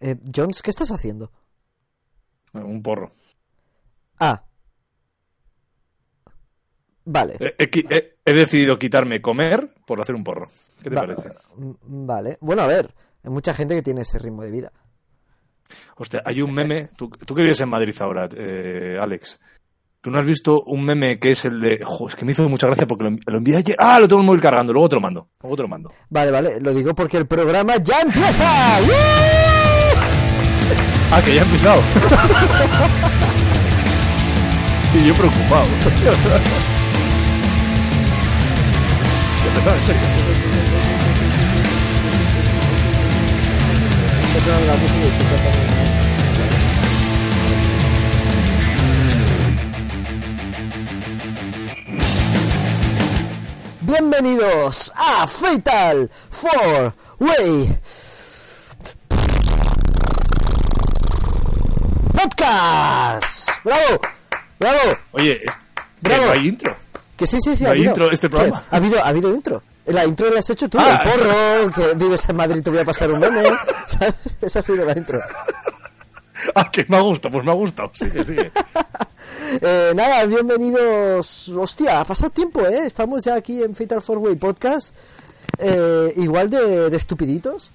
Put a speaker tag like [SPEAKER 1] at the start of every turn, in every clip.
[SPEAKER 1] Eh, Jones, ¿qué estás haciendo?
[SPEAKER 2] Un porro.
[SPEAKER 1] Ah. Vale.
[SPEAKER 2] He, he- he- decidido quitarme comer por hacer un porro. ¿Qué te
[SPEAKER 1] Va-
[SPEAKER 2] parece?
[SPEAKER 1] mm, Vale. Bueno, a ver. Hay mucha gente que tiene ese ritmo de vida.
[SPEAKER 2] Hostia, hay un meme. Tú, tú que vives en Madrid ahora, eh, Alex. ¿Tú no has visto un meme que es el de. Jo, es que me hizo mucha gracia porque lo, lo envié ayer. Ah, lo tengo el móvil cargando. Luego te lo mando. Luego te lo mando.
[SPEAKER 1] Vale, vale. Lo digo porque el programa ya empieza.
[SPEAKER 2] Ah, que ya ha empezado. y yo preocupado. Empezado, en serio.
[SPEAKER 1] Bienvenidos a Fatal 4 Way Podcast. Bravo, bravo.
[SPEAKER 2] Oye, es-
[SPEAKER 1] Bravo.
[SPEAKER 2] no hay intro.
[SPEAKER 1] Que sí, sí, sí.
[SPEAKER 2] No
[SPEAKER 1] ha
[SPEAKER 2] hay
[SPEAKER 1] habido.
[SPEAKER 2] intro este programa.
[SPEAKER 1] ¿Qué? Ha habido, ha habido intro. La intro la has hecho tú,
[SPEAKER 2] Ah,
[SPEAKER 1] el porro, que vives en Madrid, te voy a pasar un meme. ¿sabes? Esa ha sido la intro.
[SPEAKER 2] Ah, que me ha gustado. Pues me ha gustado. Sigue, sigue.
[SPEAKER 1] Eh, nada, bienvenidos. Hostia, ha pasado tiempo, ¿eh? Estamos ya aquí en Fatal 4-Way Podcast. eh, igual de, de estupiditos.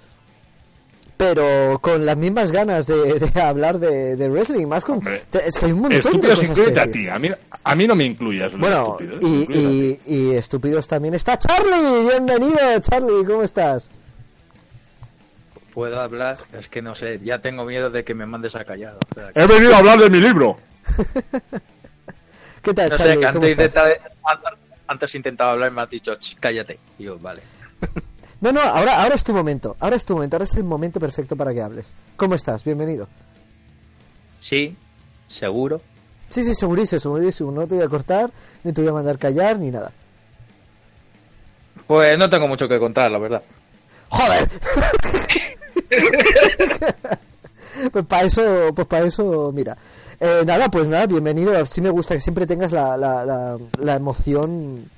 [SPEAKER 1] Pero con las mismas ganas de, de hablar de, de wrestling. Más con.
[SPEAKER 2] Hombre.
[SPEAKER 1] es que hay un montón de cosas que
[SPEAKER 2] incluyete a
[SPEAKER 1] decir.
[SPEAKER 2] ti. A mí, a mí no me incluyas.
[SPEAKER 1] Bueno,
[SPEAKER 2] estúpidos,
[SPEAKER 1] y,
[SPEAKER 2] incluyete a
[SPEAKER 1] y, y estúpidos también está Charlie. Bienvenido, Charlie, ¿cómo estás?
[SPEAKER 3] puedo hablar, es que no sé, ya tengo miedo de que me mandes a callar. o sea, que-
[SPEAKER 2] He venido a hablar de mi libro.
[SPEAKER 1] ¿Qué tal,
[SPEAKER 3] no sé,
[SPEAKER 1] Charlie?
[SPEAKER 3] que
[SPEAKER 1] ¿Cómo
[SPEAKER 3] antes,
[SPEAKER 1] estás?
[SPEAKER 3] intentaba, antes, intentaba hablar y me has dicho, "Ch, cállate. Y yo, vale.
[SPEAKER 1] No, no, ahora, ahora es tu momento. Ahora es tu momento. Ahora es el momento perfecto para que hables. ¿Cómo estás? Bienvenido.
[SPEAKER 3] Sí, seguro.
[SPEAKER 1] Sí, sí, segurísimo, segurísimo. No te voy a cortar, ni te voy a mandar callar, ni nada.
[SPEAKER 3] Pues no tengo mucho que contar, la verdad.
[SPEAKER 1] ¡Joder! pues para eso, pues para eso, mira. Eh, nada, pues nada, bienvenido. Sí me gusta que siempre tengas la, la, la, la emoción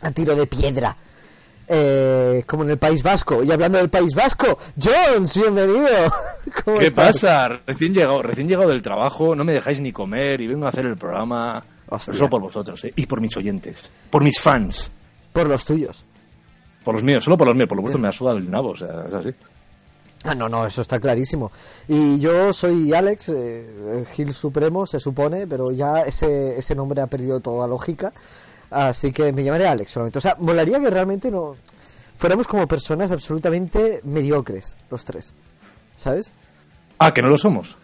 [SPEAKER 1] a tiro de piedra. Eh, como en el País Vasco. Y hablando del País Vasco, Jones, bienvenido. ¿Cómo
[SPEAKER 2] ¿Qué
[SPEAKER 1] estás?
[SPEAKER 2] pasa? Recién llegado, recién llegado del trabajo, no me dejáis ni comer y vengo a hacer el programa.
[SPEAKER 1] Hostia.
[SPEAKER 2] Solo por vosotros, ¿eh? Y por mis oyentes. Por mis fans.
[SPEAKER 1] Por los tuyos.
[SPEAKER 2] Por los míos, solo por los míos. Por lo vuestro me ha sudado el nabo, o sea, es así.
[SPEAKER 1] Ah, no, no, eso está clarísimo. Y yo soy Alex, eh, Gil Supremo, se supone, pero ya ese, ese nombre ha perdido toda lógica. Así que me llamaré Alex solamente. O sea, molaría que realmente no fuéramos como personas absolutamente mediocres, los tres. ¿Sabes?
[SPEAKER 2] Ah, que no lo somos.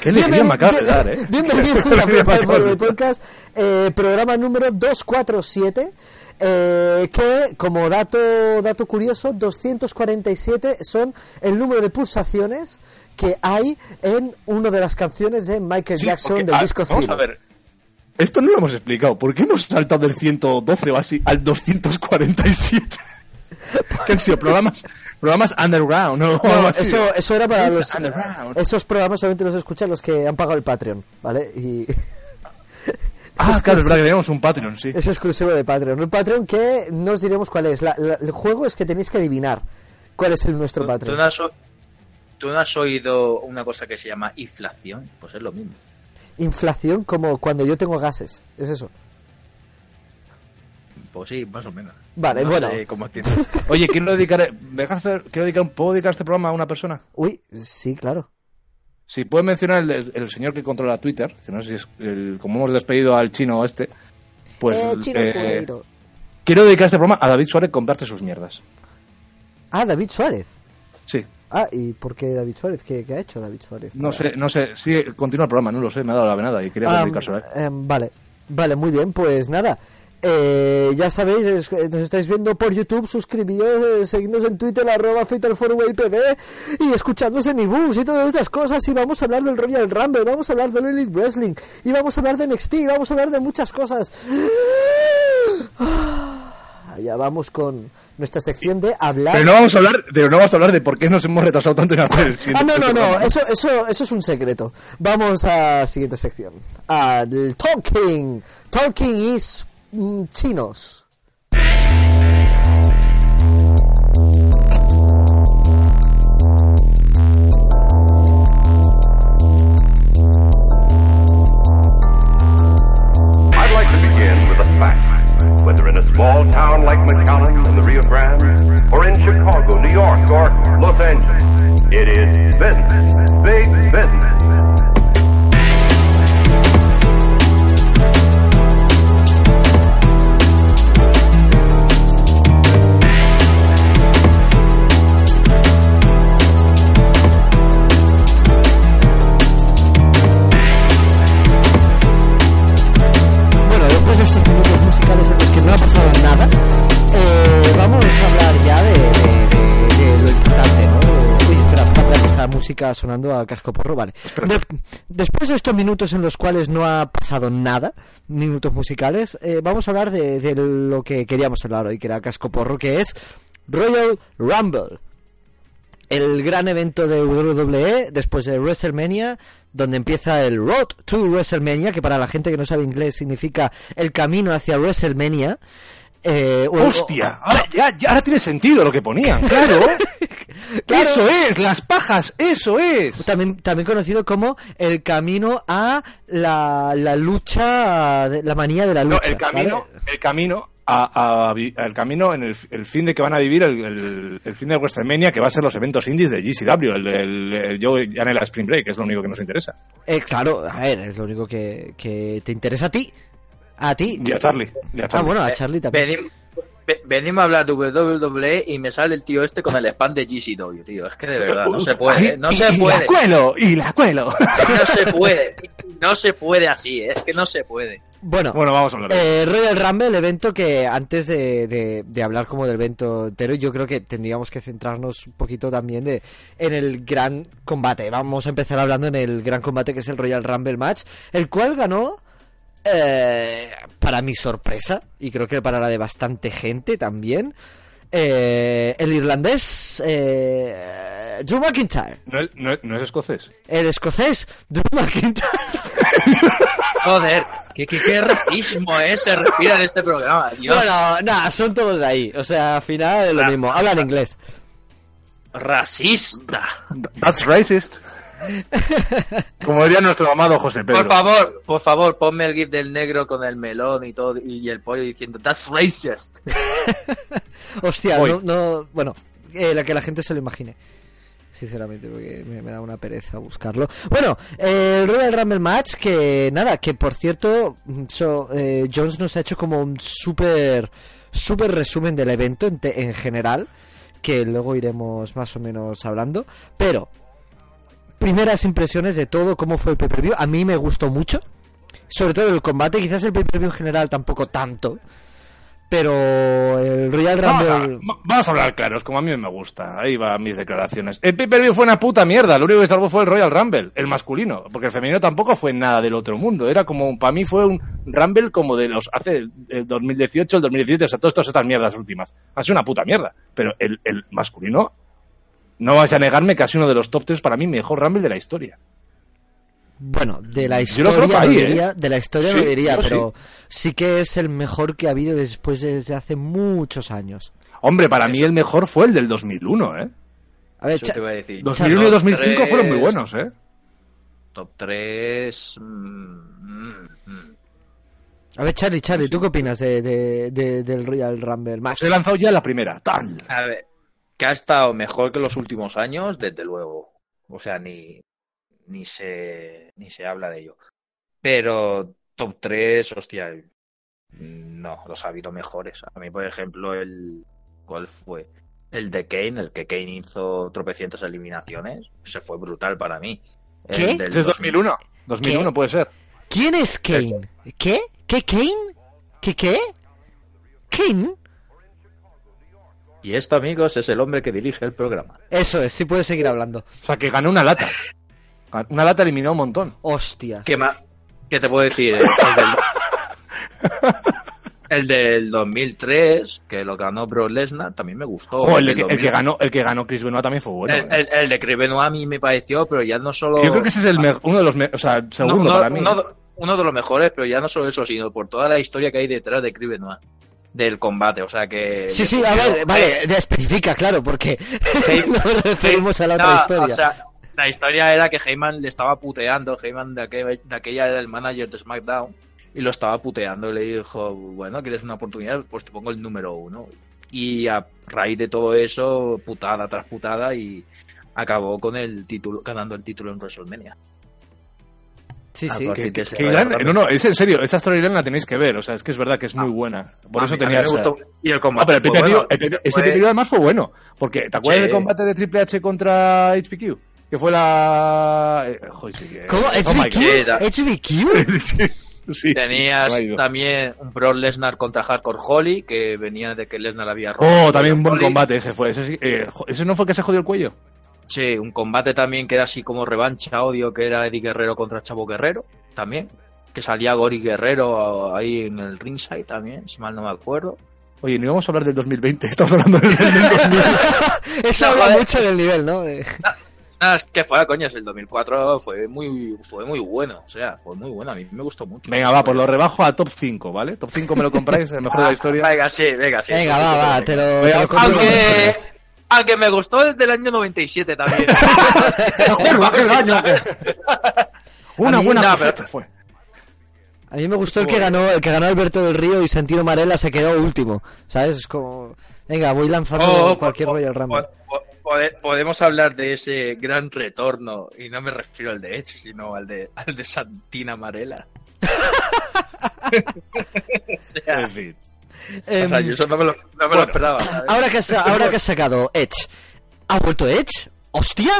[SPEAKER 2] Qué alegría me acabas de dar, ¿eh?
[SPEAKER 1] Bienvenido
[SPEAKER 2] Qué
[SPEAKER 1] a Four
[SPEAKER 2] de.
[SPEAKER 1] Podcast, eh, programa número 247. eh, que como dato dato curioso 247 son el número de pulsaciones que hay en una de las canciones de Michael
[SPEAKER 2] Sí,
[SPEAKER 1] Jackson
[SPEAKER 2] porque,
[SPEAKER 1] del
[SPEAKER 2] ah,
[SPEAKER 1] disco
[SPEAKER 2] Vamos a ver. Esto no lo hemos explicado. ¿Por qué hemos saltado del 112 o así al 247? que han sido programas, programas underground, ¿no?
[SPEAKER 1] Eso, eso era para los
[SPEAKER 2] Underground.
[SPEAKER 1] esos programas solamente los escuchan los que han pagado el Patreon, ¿vale? Y
[SPEAKER 2] Ah, claro, es verdad que teníamos un Patreon, sí.
[SPEAKER 1] es exclusivo de Patreon. El Patreon que no os diremos cuál es. La- la- el juego es que tenéis que adivinar cuál es el nuestro
[SPEAKER 3] ¿Tú, tú
[SPEAKER 1] Patreon.
[SPEAKER 3] no has, tú no has oído una cosa que se llama inflación? Pues es lo mismo.
[SPEAKER 1] Inflación como cuando yo tengo gases, es eso.
[SPEAKER 3] Pues sí, más o menos.
[SPEAKER 1] Vale,
[SPEAKER 3] No
[SPEAKER 1] bueno.
[SPEAKER 3] sé cómo.
[SPEAKER 2] Oye, quiero dedicar, ¿me dejas hacer- quiero dedicar, ¿puedo dedicar este programa a una persona?
[SPEAKER 1] Uy, sí, claro.
[SPEAKER 2] Si puedes mencionar el, el señor que controla Twitter, que no sé si es, el- como hemos despedido al chino este, pues
[SPEAKER 1] eh, Chino
[SPEAKER 2] eh, quiero dedicar este programa a David Suárez comprarte sus mierdas.
[SPEAKER 1] Ah, David Suárez.
[SPEAKER 2] Sí,
[SPEAKER 1] Ah, ¿y por qué David Suárez? ¿Qué, qué ha hecho David Suárez?
[SPEAKER 2] no sé, no sé, sí, continúa el programa, no lo sé, me ha dado la venada y quería
[SPEAKER 1] Ah,
[SPEAKER 2] dedicárselo él.
[SPEAKER 1] em, vale, vale, muy bien, pues nada. Eh, ya sabéis, es- nos estáis viendo por YouTube, suscribíos, eh, seguidnos en Twitter, arroba FatalForwayPD y escuchadnos en ebooks y todas estas cosas. Y vamos a hablar del Royal Rumble, vamos a hablar del Elite Wrestling, y vamos a hablar de NXT, y vamos a hablar de muchas cosas. Ya vamos con nuestra sección de hablar.
[SPEAKER 2] Pero no vamos a hablar, pero no vamos a hablar de por qué nos hemos retrasado tanto en hacer el
[SPEAKER 1] Ah, no, no, no, eso, eso, eso es un secreto. Vamos a la siguiente sección. Al Talking. Talking is mm, chinos.
[SPEAKER 4] small town like McAllen from the Rio Grande, or in Chicago, New York, or Los Angeles. It is business, big business.
[SPEAKER 1] Música sonando a casco porro, vale. De- después de estos minutos en los cuales no ha pasado nada, minutos musicales, eh, vamos a hablar de, de lo que queríamos hablar hoy, que era casco porro, que es Royal Rumble. El gran evento de WWE después de WrestleMania, donde empieza el Road to WrestleMania, que para la gente que no sabe inglés significa el camino hacia WrestleMania. Eh, o-
[SPEAKER 2] ¡Hostia! Ahora, ya, ya- ahora tiene sentido lo que ponían, claro.
[SPEAKER 1] Claro.
[SPEAKER 2] Eso es, las pajas, eso es.
[SPEAKER 1] También, también conocido como el camino a la, la lucha, la manía de la
[SPEAKER 2] No,
[SPEAKER 1] lucha.
[SPEAKER 2] el camino,
[SPEAKER 1] ¿vale?
[SPEAKER 2] el camino a, el camino en el, el fin de que van a vivir el, el, el fin de WrestleMania que va a ser los eventos indies de GCW, el, el, el yo ya en el Spring Break, que es lo único que nos interesa.
[SPEAKER 1] Eh, claro, a ver, es lo único que, que te interesa a ti. A ti.
[SPEAKER 2] Y a Charlie. y a
[SPEAKER 1] Ah, bueno, a Charlie también.
[SPEAKER 3] Venim- ve- venimos a hablar de WWE y me sale el tío este con el spam de GCW, tío. Es que de verdad, no se puede, ¿eh? no
[SPEAKER 2] Y-
[SPEAKER 3] se
[SPEAKER 2] y
[SPEAKER 3] puede.
[SPEAKER 2] la cuelo, y la cuelo.
[SPEAKER 3] No se puede. No se puede así, ¿eh? es que no se puede.
[SPEAKER 1] Bueno,
[SPEAKER 2] bueno, vamos a hablar.
[SPEAKER 1] Eh, Royal Rumble, el evento que antes de, de- de hablar como del evento entero, yo creo que tendríamos que centrarnos un poquito también de, en el gran combate. Vamos a empezar hablando en el gran combate que es el Royal Rumble match, el cual ganó, eh, para mi sorpresa, y creo que para la de bastante gente también, eh, el irlandés eh, Drew McIntyre,
[SPEAKER 2] No, es- no es- no es escocés.
[SPEAKER 1] el escocés Drew McIntyre.
[SPEAKER 3] Joder, qué, qué, qué racismo eh, se respira en este programa. Dios,
[SPEAKER 1] Bueno, nada, son todos de ahí. O sea, al final es lo mismo. Hablan inglés.
[SPEAKER 3] racista.
[SPEAKER 2] That's racist. Como diría nuestro amado José Pedro.
[SPEAKER 3] Por favor, por favor, ponme el gif del negro con el melón y todo y el pollo diciendo That's racist.
[SPEAKER 1] Hostia, no, no- bueno, eh, la que la gente se lo imagine. Sinceramente, porque me, me da una pereza buscarlo. Bueno, eh, el Royal Rumble Match, que nada, que por cierto, so- eh, Jones nos ha hecho como un súper, súper resumen del evento en, te- en general, que luego iremos más o menos hablando. Pero, primeras impresiones de todo, cómo fue el pay-per-view. A mí me gustó mucho. Sobre todo el combate, quizás el pay-per-view en general tampoco tanto. Pero el Royal
[SPEAKER 2] Vamos a,
[SPEAKER 1] Rumble...
[SPEAKER 2] va- vamos a hablar claros, como a mí me gusta. Ahí van mis declaraciones. El pay-per-view fue una puta mierda. Lo único que salvó fue el Royal Rumble, el masculino. Porque el femenino tampoco fue nada del otro mundo. Era como, para mí fue un Rumble como de los hace el 2018, el 2017, o sea, todas estas, estas mierdas últimas. Ha sido una puta mierda. Pero el, el masculino, no vais a negarme que ha sido uno de los top 3 para mí mejor Rumble de la historia.
[SPEAKER 1] Bueno, de la
[SPEAKER 2] Yo lo
[SPEAKER 1] historia
[SPEAKER 2] creo que
[SPEAKER 1] no
[SPEAKER 2] ahí, ¿eh?
[SPEAKER 1] diría, de la historia
[SPEAKER 2] Sí,
[SPEAKER 1] no diría,
[SPEAKER 2] yo sí.
[SPEAKER 1] pero sí que es el mejor que ha habido después de- desde hace muchos años.
[SPEAKER 2] Hombre, para mí el mejor fue el del 2001, ¿eh?
[SPEAKER 1] A ver,
[SPEAKER 3] Eso te iba a decir.
[SPEAKER 2] 2001 y
[SPEAKER 3] Top
[SPEAKER 2] 2005 fueron muy buenos, ¿eh?
[SPEAKER 3] Top 3.
[SPEAKER 1] a ver, Charlie, Charlie, ¿tú qué opinas de, de- de- del Royal Rumble Match?
[SPEAKER 2] Os he lanzado ya la primera. ¡Tal!
[SPEAKER 3] A ver, que ha estado mejor que los últimos años, desde luego. O sea, ni, ni, se, ni se habla de ello. Pero top 3, hostia, no, los ha habido mejores. A mí, por ejemplo, el. ¿Cuál fue? El de Kane, el que Kane hizo tropecientas eliminaciones. Ese fue brutal para mí. El
[SPEAKER 1] ¿Qué?
[SPEAKER 3] del
[SPEAKER 2] es 2001. 2001
[SPEAKER 1] ¿Qué?
[SPEAKER 2] puede ser.
[SPEAKER 1] ¿Quién es Kane? ¿Qué? ¿Qué Kane? ¿Qué qué? ¿Kane?
[SPEAKER 3] Y esto, amigos, es el hombre que dirige el programa.
[SPEAKER 1] Eso es, sí puedes seguir hablando.
[SPEAKER 2] O sea, que ganó una lata. Una lata eliminó un montón.
[SPEAKER 1] Hostia.
[SPEAKER 3] ¿Qué más? ¿Qué te puedo decir? El, del, el del 2003, que lo ganó Brock Lesnar, también me gustó.
[SPEAKER 2] Oh, el, que, el que
[SPEAKER 3] 2000.
[SPEAKER 2] ganó, el que ganó Chris Benoit también fue bueno.
[SPEAKER 3] el,
[SPEAKER 2] ¿eh?
[SPEAKER 3] el- el de Chris Benoit a mí me pareció, pero ya no solo...
[SPEAKER 2] Yo creo que ese es el me- uno de los, me- o sea, segundo
[SPEAKER 3] no, uno,
[SPEAKER 2] para mí.
[SPEAKER 3] uno- uno de los mejores, pero ya no solo eso, sino por toda la historia que hay detrás de Chris Benoit. Del combate, o sea que...
[SPEAKER 1] Sí, sí, a
[SPEAKER 3] pusieron-
[SPEAKER 1] ver, vale, de- especifica, claro, porque nos referimos a la
[SPEAKER 3] No,
[SPEAKER 1] otra historia.
[SPEAKER 3] O sea, la historia era que Heyman le estaba puteando. Heyman de, aquel- de aquella era el manager de SmackDown. Y lo estaba puteando. Y le dijo, bueno, ¿quieres una oportunidad? Pues te pongo el número uno. Y a raíz de todo eso, putada tras putada. Y acabó con el título, ganando el título en WrestleMania.
[SPEAKER 1] Sí,
[SPEAKER 3] Ah,
[SPEAKER 1] sí.
[SPEAKER 2] Que-
[SPEAKER 3] Sí,
[SPEAKER 2] que- que
[SPEAKER 3] sí.
[SPEAKER 2] no, no, es en serio, esa storyline la tenéis que ver, o sea, es que es verdad que es muy
[SPEAKER 3] Ah.
[SPEAKER 2] buena. Por eso tenía.
[SPEAKER 3] Y el
[SPEAKER 2] Ah,
[SPEAKER 3] combate.
[SPEAKER 2] pero el
[SPEAKER 3] bueno.
[SPEAKER 2] el ese
[SPEAKER 3] Fue-
[SPEAKER 2] además fue bueno, porque ¿te acuerdas
[SPEAKER 3] Sí.
[SPEAKER 2] del combate de Triple H contra HBQ? Que fue la... eh, joder, sí que-
[SPEAKER 1] ¿Cómo?
[SPEAKER 2] Oh
[SPEAKER 1] ¿HBQ?
[SPEAKER 3] God.
[SPEAKER 1] ¿HBQ?
[SPEAKER 2] Sí,
[SPEAKER 3] Tenías también un Brock Lesnar contra Hardcore Holly, que venía de que Lesnar había roto.
[SPEAKER 2] Oh, también un buen
[SPEAKER 3] Holly.
[SPEAKER 2] combate ese fue. Ese, sí- eh, ese no fue que se jodió el cuello.
[SPEAKER 3] Sí, un combate también que era así como revancha, odio, que era Eddie Guerrero contra Chavo Guerrero, también. Que salía Gori Guerrero ahí en el ringside también, si mal no me acuerdo.
[SPEAKER 2] Oye, no íbamos a hablar del 2020, estamos hablando del, del 2000.
[SPEAKER 1] Eso habla
[SPEAKER 3] joder.
[SPEAKER 1] mucho del nivel, ¿no? De-
[SPEAKER 3] Nada, es que fue, coño, el 2004 fue muy, fue muy bueno, o sea, fue muy bueno, a mí me gustó mucho.
[SPEAKER 2] Venga, va, pues lo rebajo a top 5, ¿vale? Top 5 me lo compráis, el mejor de la historia.
[SPEAKER 3] Ah, Venga, sí, venga, sí.
[SPEAKER 1] Venga, va, va, te lo,
[SPEAKER 2] Venga,
[SPEAKER 1] te lo compro
[SPEAKER 3] Aunque. Aunque me gustó desde el año 97 también.
[SPEAKER 2] Una
[SPEAKER 1] mí-
[SPEAKER 2] buena
[SPEAKER 3] no, pero-
[SPEAKER 2] fue.
[SPEAKER 1] A mí me gustó el que ganó, el que ganó Alberto del Río y Santino Marella se quedó último, ¿sabes? Es como, venga, voy lanzando
[SPEAKER 3] Oh,
[SPEAKER 1] cualquier
[SPEAKER 3] po-
[SPEAKER 1] Royal Rumble.
[SPEAKER 3] po- po- pode- podemos hablar de ese gran retorno, y no me refiero al de Edge, sino al de, al de Santina Marella. o sea,
[SPEAKER 2] En fin.
[SPEAKER 3] O sea, yo eso no me lo, no me lo
[SPEAKER 2] bueno.
[SPEAKER 3] esperaba. ¿sabes?
[SPEAKER 1] ahora que, ahora que has sacado Edge, ¿ha vuelto Edge? ¿Hostia?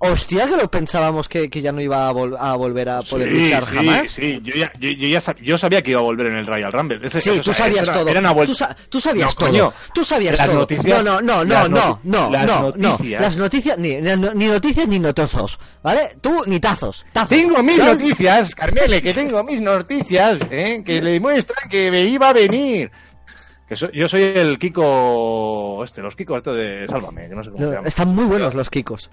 [SPEAKER 1] Hostia, que lo pensábamos que, que ya no iba a, vol- a volver a poder
[SPEAKER 2] Sí,
[SPEAKER 1] luchar
[SPEAKER 2] sí,
[SPEAKER 1] jamás.
[SPEAKER 2] Sí, yo ya, yo, yo ya sab- yo sabía que iba a volver en el Royal Rumble. Ese-
[SPEAKER 1] Sí,
[SPEAKER 2] o sea,
[SPEAKER 1] tú sabías
[SPEAKER 2] era-. Era.
[SPEAKER 1] Tú, sa- tú sabías
[SPEAKER 2] No,
[SPEAKER 1] todo.
[SPEAKER 2] coño.
[SPEAKER 1] Tú sabías
[SPEAKER 2] Las
[SPEAKER 1] todo.
[SPEAKER 2] noticias-
[SPEAKER 1] no, no, no, no, no,
[SPEAKER 2] las
[SPEAKER 1] no, no.
[SPEAKER 2] noticias.
[SPEAKER 1] Las noticias, ni, ni noticias ni notazos, ¿vale? Tú ni tazos. tazos.
[SPEAKER 2] Tengo mis
[SPEAKER 1] ¿Sabes?
[SPEAKER 2] noticias, Carmele, que tengo mis noticias, ¿eh? que le muestran que me iba a venir. Que soy- yo soy el Kiko, este, los Kikos esto de Sálvame, que no sé cómo
[SPEAKER 1] No,
[SPEAKER 2] se llama.
[SPEAKER 1] están muy buenos los Kikos.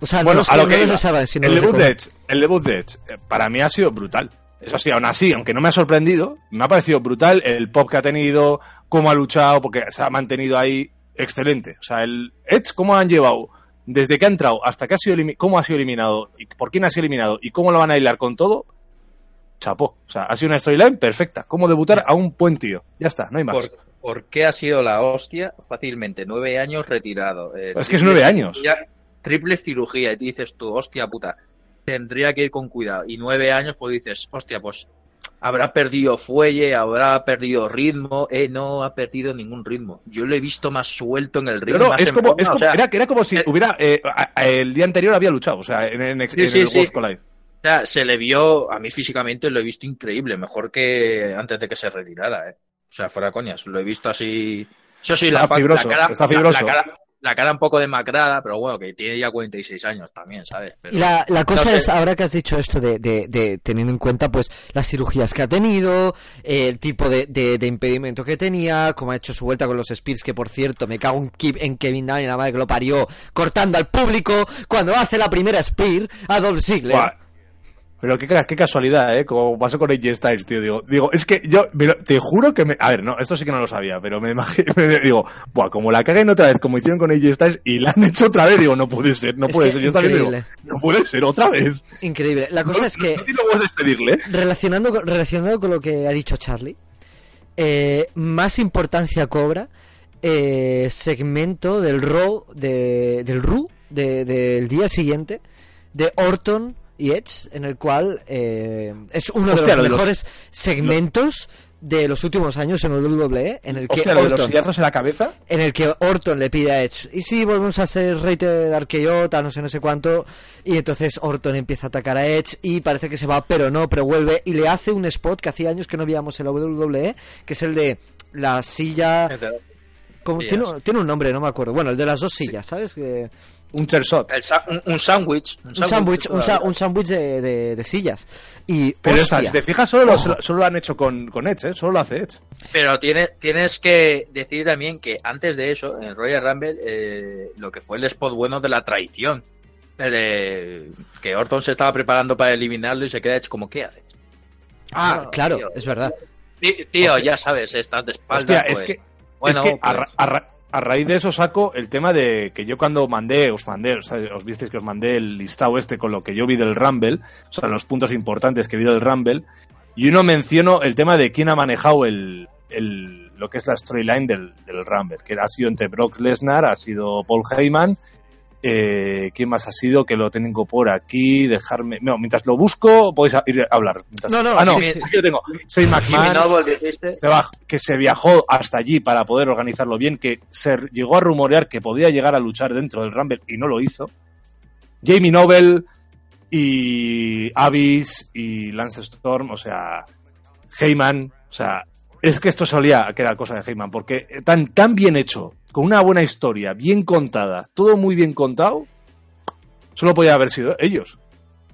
[SPEAKER 1] O sea, no
[SPEAKER 2] Bueno,
[SPEAKER 1] los,
[SPEAKER 2] a lo
[SPEAKER 1] no
[SPEAKER 2] que
[SPEAKER 1] Saban, sino
[SPEAKER 2] el debut de. Edge, el debut de Edge, eh, para mí ha sido brutal. Eso sí, aún así, aunque no me ha sorprendido, me ha parecido brutal el pop que ha tenido, cómo ha luchado, porque se ha mantenido ahí excelente. O sea, el Edge, cómo han llevado desde que ha entrado hasta que ha sido cómo ha sido eliminado y por quién ha sido eliminado y cómo lo van a hilar con todo, chapó. O sea, ha sido una storyline perfecta. Cómo debutar a un buen tío. Ya está, no hay más.
[SPEAKER 3] ¿Por, por qué ha sido la hostia? Fácilmente, nueve años retirado. Eh,
[SPEAKER 2] Es que es nueve años.
[SPEAKER 3] cirugía- triple cirugía, y dices tú, hostia puta, tendría que ir con cuidado. Y nueve años, pues dices, hostia, pues habrá perdido fuelle, habrá perdido ritmo. Eh, no ha perdido ningún ritmo. Yo lo he visto más suelto en el ritmo.
[SPEAKER 2] No, es como,
[SPEAKER 3] forma,
[SPEAKER 2] es
[SPEAKER 3] o
[SPEAKER 2] como-
[SPEAKER 3] sea,
[SPEAKER 2] era, era como si
[SPEAKER 3] eh,
[SPEAKER 2] hubiera eh, el día anterior había luchado, o sea, en, en-
[SPEAKER 3] Sí,
[SPEAKER 2] en
[SPEAKER 3] sí,
[SPEAKER 2] el
[SPEAKER 3] sí.
[SPEAKER 2] Collide.
[SPEAKER 3] O sea, se le vio, a mí físicamente lo he visto increíble, mejor que antes de que se retirara, ¿eh? O sea, fuera coñas, lo he visto así. Sí,
[SPEAKER 2] Está
[SPEAKER 3] la,
[SPEAKER 2] fibroso,
[SPEAKER 3] la cara,
[SPEAKER 2] está
[SPEAKER 3] la-
[SPEAKER 2] fibroso.
[SPEAKER 3] La, cara, la cara un poco demacrada, pero bueno, que tiene ya 46 años también, ¿sabes? Pero-
[SPEAKER 1] Y la, la cosa
[SPEAKER 3] Entonces-
[SPEAKER 1] es, ahora que has dicho esto de, de, de teniendo en cuenta pues las cirugías que ha tenido, eh, el tipo de, de, de impedimento que tenía, cómo ha hecho su vuelta con los Spears, que por cierto me cago en, en Kevin Dunn y la madre que lo parió, cortando al público cuando hace la primera Spear a Dolph Ziggler.
[SPEAKER 2] Pero qué, qué casualidad, ¿eh? Como pasó con AJ Styles, tío. Digo, digo es que yo me lo- te juro que me... A ver, no, esto sí que no lo sabía, pero me imagino... me digo, buah, como la caguen otra vez, como hicieron con AJ Styles, y la han hecho otra vez, digo, no puede ser, no
[SPEAKER 1] Es
[SPEAKER 2] puede ser. Yo digo,
[SPEAKER 1] increíble.
[SPEAKER 2] no puede ser otra vez.
[SPEAKER 1] Increíble. La cosa
[SPEAKER 2] No-
[SPEAKER 1] es que...
[SPEAKER 2] No, no puedes despedirle.
[SPEAKER 1] relacionando con, relacionado con lo que ha dicho Charlie, eh, más importancia cobra eh, segmento del Raw de, del Raw de- del día siguiente de Orton y Edge, en el cual eh, es uno
[SPEAKER 2] Hostia,
[SPEAKER 1] de
[SPEAKER 2] lo
[SPEAKER 1] los
[SPEAKER 2] de los-
[SPEAKER 1] mejores segmentos de los últimos años en el WWE, en el que
[SPEAKER 2] Hostia, lo de los
[SPEAKER 1] Orton,
[SPEAKER 2] sillazos en la cabeza.
[SPEAKER 1] en el que Orton le pide a Edge, y si volvemos a hacer rated RKO, tal, no sé, no sé cuánto, y entonces Orton empieza a atacar a Edge, y parece que se va, pero no, pero vuelve, y le hace un spot que hacía años que no veíamos en la WWE, que es el de la silla... como- tiene, tiene un nombre, no me acuerdo. Bueno, el de las dos sillas, ¿sabes? Que,
[SPEAKER 2] Un
[SPEAKER 3] sa- un, sándwich.
[SPEAKER 1] un sándwich un, un de, de- de sillas. Y,
[SPEAKER 2] Pero
[SPEAKER 1] hostia,
[SPEAKER 2] esta, si te fijas, solo lo, solo lo han hecho con, con Edge, ¿eh? Solo lo hace Edge.
[SPEAKER 3] Pero tiene, tienes que decir también que antes de eso, en Royal Rumble, eh, lo que fue el spot bueno de la traición. El de que Orton se estaba preparando para eliminarlo y se queda hecho como, ¿qué haces?
[SPEAKER 1] Ah,
[SPEAKER 3] No,
[SPEAKER 1] claro,
[SPEAKER 3] tío.
[SPEAKER 1] es verdad.
[SPEAKER 3] Tí- Tío, ya sabes, estás de espalda.
[SPEAKER 2] Hostia,
[SPEAKER 3] pues,
[SPEAKER 2] es que,
[SPEAKER 3] bueno,
[SPEAKER 2] es que
[SPEAKER 3] pues,
[SPEAKER 2] a a raíz de eso saco el tema de que yo cuando mandé, os mandé, o sea, os visteis que os mandé el listado este con lo que yo vi del Rumble, o sea, los puntos importantes que vi del Rumble, y uno menciono el tema de quién ha manejado el, el- lo que es la storyline del, del Rumble, que ha sido entre Brock Lesnar, ha sido Paul Heyman, eh, ¿quién más ha sido? Que lo tengo por aquí, dejarme... No, mientras lo busco podéis ir a hablar. Mientras-
[SPEAKER 1] No, no,
[SPEAKER 2] ah, no,
[SPEAKER 1] sí, sí.
[SPEAKER 2] aquí lo tengo.
[SPEAKER 3] Jimmy
[SPEAKER 2] McMahon, se va- que se viajó hasta allí para poder organizarlo bien, que se llegó a rumorear que podía llegar a luchar dentro del Rumble y no lo hizo. Jamie Noble y Abyss y Lance Storm, o sea, Heyman, o sea, es que esto solía quedar cosa de Heyman, porque tan, tan bien hecho con una buena historia, bien contada, todo muy bien contado, solo podía haber sido ellos.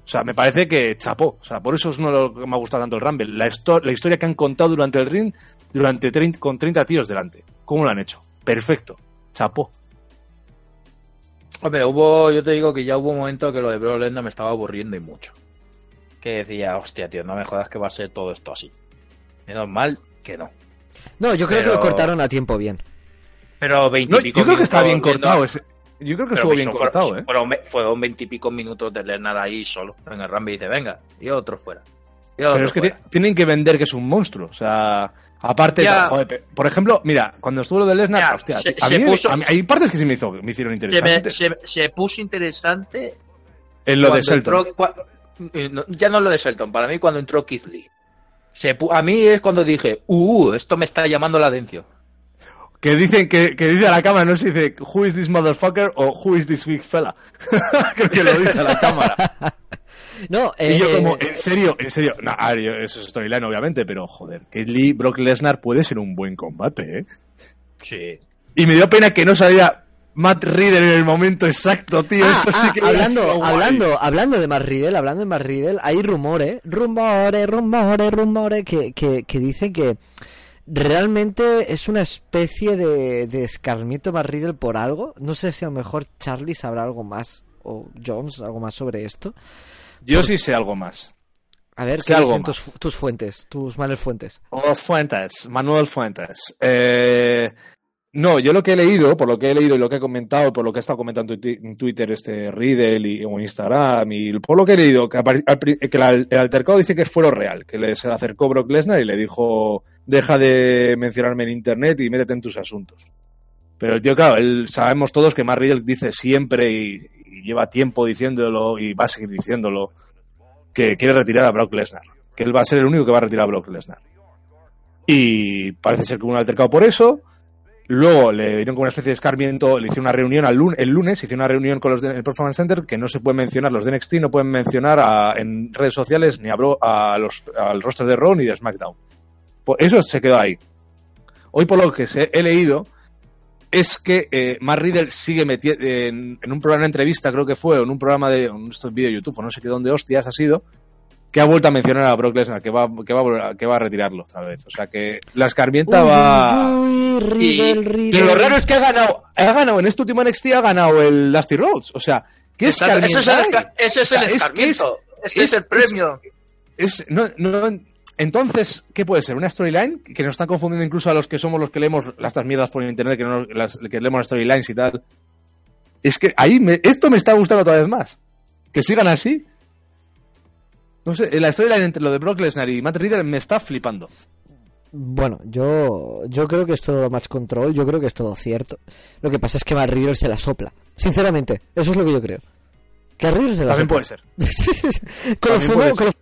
[SPEAKER 2] O sea, me parece que chapó. O sea, por eso es uno de los que me ha gustado tanto el Rumble. La, histo- la historia que han contado durante el ring, durante 30 con 30 tíos delante. ¿Cómo lo han hecho? Perfecto. Chapó.
[SPEAKER 3] Hombre, hubo, yo te digo que ya hubo un momento que lo de Brock Lesnar me estaba aburriendo y mucho. Que decía, hostia, tío, no me jodas que va a ser todo esto así. Menos mal que no.
[SPEAKER 1] No, yo creo que lo cortaron a tiempo bien.
[SPEAKER 3] Pero 20
[SPEAKER 2] No, yo creo que está bien cortado. ese- Yo creo que estuvo bien cortado, ¿eh?
[SPEAKER 3] fueron, fueron 20 y pico minutos de Lesnar ahí solo. En el Rumble y dice, venga, y otro fuera. Y otro
[SPEAKER 2] Pero es que
[SPEAKER 3] fuera.
[SPEAKER 2] tienen que vender que es un monstruo. O sea, aparte,
[SPEAKER 3] Ya.
[SPEAKER 2] joder, por ejemplo, mira, cuando estuvo lo de Lesnar,
[SPEAKER 3] Ya,
[SPEAKER 2] hostia,
[SPEAKER 3] se-
[SPEAKER 2] a
[SPEAKER 3] se
[SPEAKER 2] mí-
[SPEAKER 3] puso-
[SPEAKER 2] a mí- hay partes que sí me, hizo, me hicieron
[SPEAKER 3] se, me-
[SPEAKER 2] interesantes.
[SPEAKER 3] se- se puso interesante
[SPEAKER 2] En lo de
[SPEAKER 3] entró- cua- eh, no, ya no lo de Selton, para mí cuando entró Keith Lee. Se a mí es cuando dije, uh, esto me está llamando la atención.
[SPEAKER 2] Que dicen que, que dice a la cámara, no sé si dice Who is this motherfucker o Who is this big fella. Creo que lo dice a la cámara.
[SPEAKER 1] No,
[SPEAKER 2] Y yo
[SPEAKER 1] eh,
[SPEAKER 2] como, en serio, en serio, no, a ver, yo- eso es storyline obviamente, pero joder, que Lee Brock Lesnar puede ser un buen combate, ¿eh?
[SPEAKER 3] Sí.
[SPEAKER 2] Y me dio pena que no salía Matt Riddle en el momento exacto, tío.
[SPEAKER 1] Ah,
[SPEAKER 2] eso sí
[SPEAKER 1] ah,
[SPEAKER 2] que
[SPEAKER 1] hablando, hablando, hablando de Matt Riddle, hablando de Matt Riddle, hay rumores, rumores, rumores, rumores que, que, que dicen que realmente es una especie de, de escarmiento Matt Riddle por algo. No sé si a lo mejor Charlie sabrá algo más, o Jones, algo más sobre esto.
[SPEAKER 2] Yo sí sé algo más.
[SPEAKER 1] A ver, ¿qué
[SPEAKER 2] algo
[SPEAKER 1] dicen
[SPEAKER 2] más.
[SPEAKER 1] tus, tus fuentes, tus malas fuentes?
[SPEAKER 2] Los Fuentes, Manuel Fuentes. Eh, no, yo lo que he leído, por lo que he leído y lo que he comentado, por lo que he estado comentando en Twitter, este Riddle y, en Instagram, y por lo que he leído, que, el altercado dice que fue lo real, que le se le acercó Brock Lesnar y le dijo, deja de mencionarme en internet y métete en tus asuntos. Pero el tío, claro, él, sabemos todos que Matt Riddle dice siempre y, lleva tiempo diciéndolo y va a seguir diciéndolo, que quiere retirar a Brock Lesnar. Que él va a ser el único que va a retirar a Brock Lesnar. Y parece ser que hubo un altercado por eso. Luego le dieron como una especie de escarmiento, le hicieron una reunión al lun- el lunes, hicieron una reunión con los del Performance Center que no se pueden mencionar, los de NXT no pueden mencionar en redes sociales ni a, a los, al roster de Raw ni de SmackDown. Pues eso se quedó ahí. Hoy por lo que se, he leído es que eh, Matt Riddle sigue metiendo en, en un programa de entrevista, creo que fue, o en un programa de en estos vídeo de YouTube, o no sé qué dónde hostias ha sido, que ha vuelto a mencionar a Brock Lesnar, que va, que va, a volver a- que va a retirarlo otra vez. O sea que la escarmienta va...
[SPEAKER 1] Uy, Riddle,
[SPEAKER 3] Y-
[SPEAKER 1] Riddle.
[SPEAKER 2] Pero lo raro es que ha ganado, ha ganado en este último NXT, ha ganado el Dusty Rhodes. O sea, ¿qué
[SPEAKER 3] Exacto, ese es el,
[SPEAKER 2] escarmienta
[SPEAKER 3] esca- ese es el
[SPEAKER 2] O sea, es que
[SPEAKER 3] escarmiento. Ese es,
[SPEAKER 2] es-
[SPEAKER 3] el premio.
[SPEAKER 2] Es, no, no, entonces, ¿qué puede ser? ¿Una storyline? Que nos están confundiendo incluso a los que somos los que leemos las estas mierdas por internet, que, no, las, que leemos storylines y tal. Es que ahí me- esto me está gustando otra vez más. Que sigan así. No sé, la storyline entre lo de Brock Lesnar y Matt Riddle me está flipando.
[SPEAKER 1] Bueno, yo, yo creo que es todo match control, yo creo que es todo cierto. Lo que pasa es que Matt Riddle se la sopla. Sinceramente, eso es lo que yo creo. Que a Riddle se la
[SPEAKER 2] También puede
[SPEAKER 1] sopla.
[SPEAKER 2] ser.
[SPEAKER 1] con
[SPEAKER 2] También
[SPEAKER 1] fumo-
[SPEAKER 2] puede
[SPEAKER 1] con lo-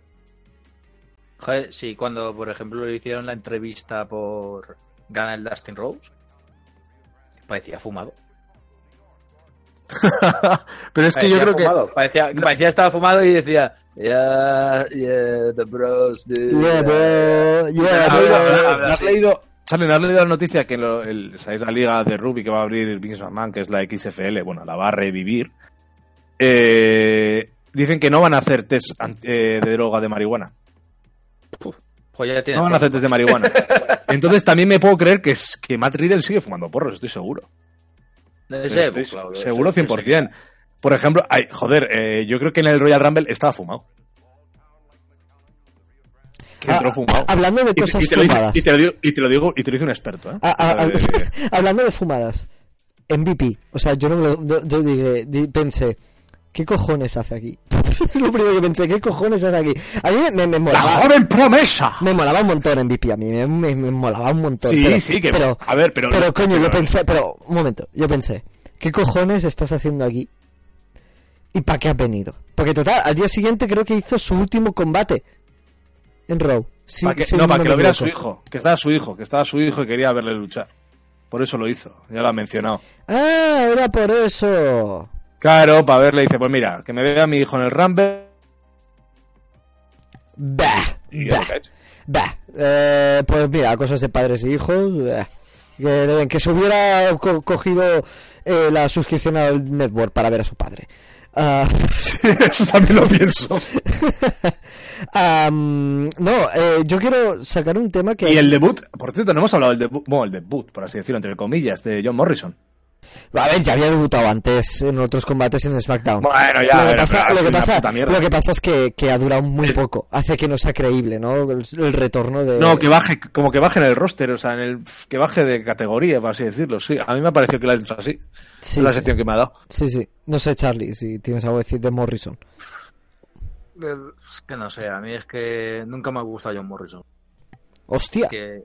[SPEAKER 3] Joder, sí, cuando, por ejemplo, le hicieron la entrevista por ganar el Dustin Rose, parecía fumado.
[SPEAKER 2] Pero es que
[SPEAKER 3] Parecía
[SPEAKER 2] yo creo que.
[SPEAKER 3] Parecía, parecía que estaba fumado y decía, yeah, yeah, the bros, dude.
[SPEAKER 1] Yeah, bro, yeah,
[SPEAKER 2] ¿Has
[SPEAKER 3] Habla-
[SPEAKER 2] leído,
[SPEAKER 3] habla-
[SPEAKER 2] ¿has leído- Charlie, ¿no has leído la noticia que lo- el, ¿sabéis la liga de rugby que va a abrir Vince McMahon, que es la XFL? Bueno, la va a revivir. Eh, dicen que no van a hacer test eh, de droga de marihuana.
[SPEAKER 3] Pues ya tiene
[SPEAKER 2] No van a hacer test de marihuana. Entonces también me puedo creer que, es, que Matt Riddle sigue fumando porros, estoy seguro.
[SPEAKER 3] Debe
[SPEAKER 2] Estoy
[SPEAKER 3] ser, pues, claro,
[SPEAKER 2] seguro
[SPEAKER 3] debe ser,
[SPEAKER 2] 100%. Por ejemplo, ay, joder, eh, yo creo que en el Royal Rumble estaba fumado. Que entró
[SPEAKER 1] Ah,
[SPEAKER 2] fumado.
[SPEAKER 1] hablando de cosas
[SPEAKER 2] y te lo
[SPEAKER 1] fumadas.
[SPEAKER 2] y te lo digo, y te lo digo, y te lo dice un experto, ¿eh?
[SPEAKER 1] Ah, ah, ah, hablando de fumadas, MVP. O sea, yo no me lo. Yo, yo dije- di- pensé, ¿qué cojones hace aquí? lo primero que pensé, ¿qué cojones hace aquí? A mí me, me, me
[SPEAKER 2] ¡La
[SPEAKER 1] molaba.
[SPEAKER 2] joven promesa!
[SPEAKER 1] Me molaba un montón MVP a mí, me, me, me molaba un montón.
[SPEAKER 2] Sí,
[SPEAKER 1] pero,
[SPEAKER 2] sí, que.
[SPEAKER 1] Pero,
[SPEAKER 2] a ver, pero.
[SPEAKER 1] pero coño, yo pensé, pero un momento, yo pensé, ¿qué cojones estás haciendo aquí? ¿Y para qué has venido? Porque total, al día siguiente creo que hizo su último combate en Raw. Sí,
[SPEAKER 2] pa' que-
[SPEAKER 1] sí,
[SPEAKER 2] no, para que lo viera su hijo. Que estaba su hijo, que estaba su hijo y quería verle luchar. Por eso lo hizo, ya lo ha mencionado.
[SPEAKER 1] Ah, era por eso.
[SPEAKER 2] Claro, para verle dice, pues mira, que me vea mi hijo en el Rumble.
[SPEAKER 1] Bah,
[SPEAKER 2] Y
[SPEAKER 1] bah, bah. Eh, pues mira, cosas de padres e hijos. bah. Que, que se hubiera co- cogido eh, la suscripción al network para ver a su padre. Ah,
[SPEAKER 2] Eso también lo pienso.
[SPEAKER 1] no, eh, yo quiero sacar un tema que...
[SPEAKER 2] Y el debut, por cierto, no hemos hablado del debut, bueno, el debut, por así decirlo, entre comillas, de John Morrison.
[SPEAKER 1] A ver, ya había debutado antes en otros combates en SmackDown.
[SPEAKER 2] Bueno, ya,
[SPEAKER 1] lo que pasa, lo que pasa,
[SPEAKER 2] puta mierda.
[SPEAKER 1] lo que pasa es que, que ha durado muy poco. Hace que no sea creíble, ¿no? El, el retorno de...
[SPEAKER 2] No, que baje, como que baje en el roster, o sea, en el, que baje de categoría, por así decirlo. Sí, a mí me ha parecido que lo ha hecho así.
[SPEAKER 1] Sí,
[SPEAKER 2] es la
[SPEAKER 1] sí.
[SPEAKER 2] sección que me ha dado.
[SPEAKER 1] Sí, sí. No sé, Charlie, si tienes algo que decir de Morrison.
[SPEAKER 3] Es que no sé, a mí es que nunca me ha gustado John Morrison.
[SPEAKER 1] Hostia.
[SPEAKER 3] Que...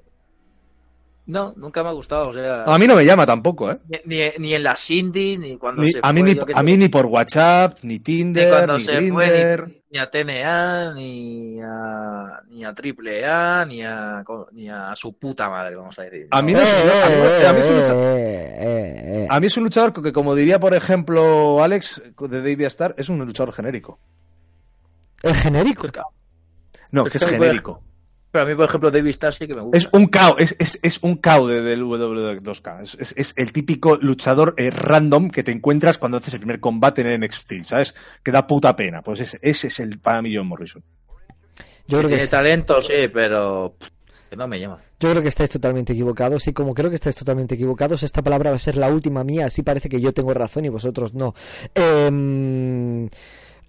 [SPEAKER 3] No, nunca me ha gustado, o sea...
[SPEAKER 2] A mí no me llama tampoco, ¿eh?
[SPEAKER 3] Ni, ni, ni en las indies, ni cuando
[SPEAKER 2] Ni-
[SPEAKER 3] se
[SPEAKER 2] a, mí
[SPEAKER 3] fue,
[SPEAKER 2] ni, a mí ni por WhatsApp, ni
[SPEAKER 3] ni
[SPEAKER 2] Tinder,
[SPEAKER 3] cuando
[SPEAKER 2] ni
[SPEAKER 3] se fue,
[SPEAKER 2] Grindr.
[SPEAKER 3] ni, ni a TNA, ni a, ni a AAA, ni a, ni a su puta madre, vamos a decir.
[SPEAKER 2] A mí
[SPEAKER 3] No,
[SPEAKER 2] no- a mí es un lucha-. A mí es un luchador que, como diría, por ejemplo, Alex de David Star, es un luchador genérico.
[SPEAKER 1] El genérico.
[SPEAKER 2] No,
[SPEAKER 3] Es
[SPEAKER 2] que es genérico.
[SPEAKER 3] Pero a mí, por ejemplo, David Starr sí que me gusta.
[SPEAKER 2] Es un cao, es, es, es un cao de- del WWE 2K. Es, es- es el típico luchador eh, random que te encuentras cuando haces el primer combate en NXT, ¿sabes? Que da puta pena. Pues ese, ese es el para mí John Morrison.
[SPEAKER 1] Yo creo que
[SPEAKER 3] Tiene
[SPEAKER 1] es-
[SPEAKER 3] talento, sí, pero no me llama.
[SPEAKER 1] Yo creo que estáis totalmente equivocados y como creo que estáis totalmente equivocados, esta palabra va a ser la última mía, así parece que yo tengo razón y vosotros no. Em,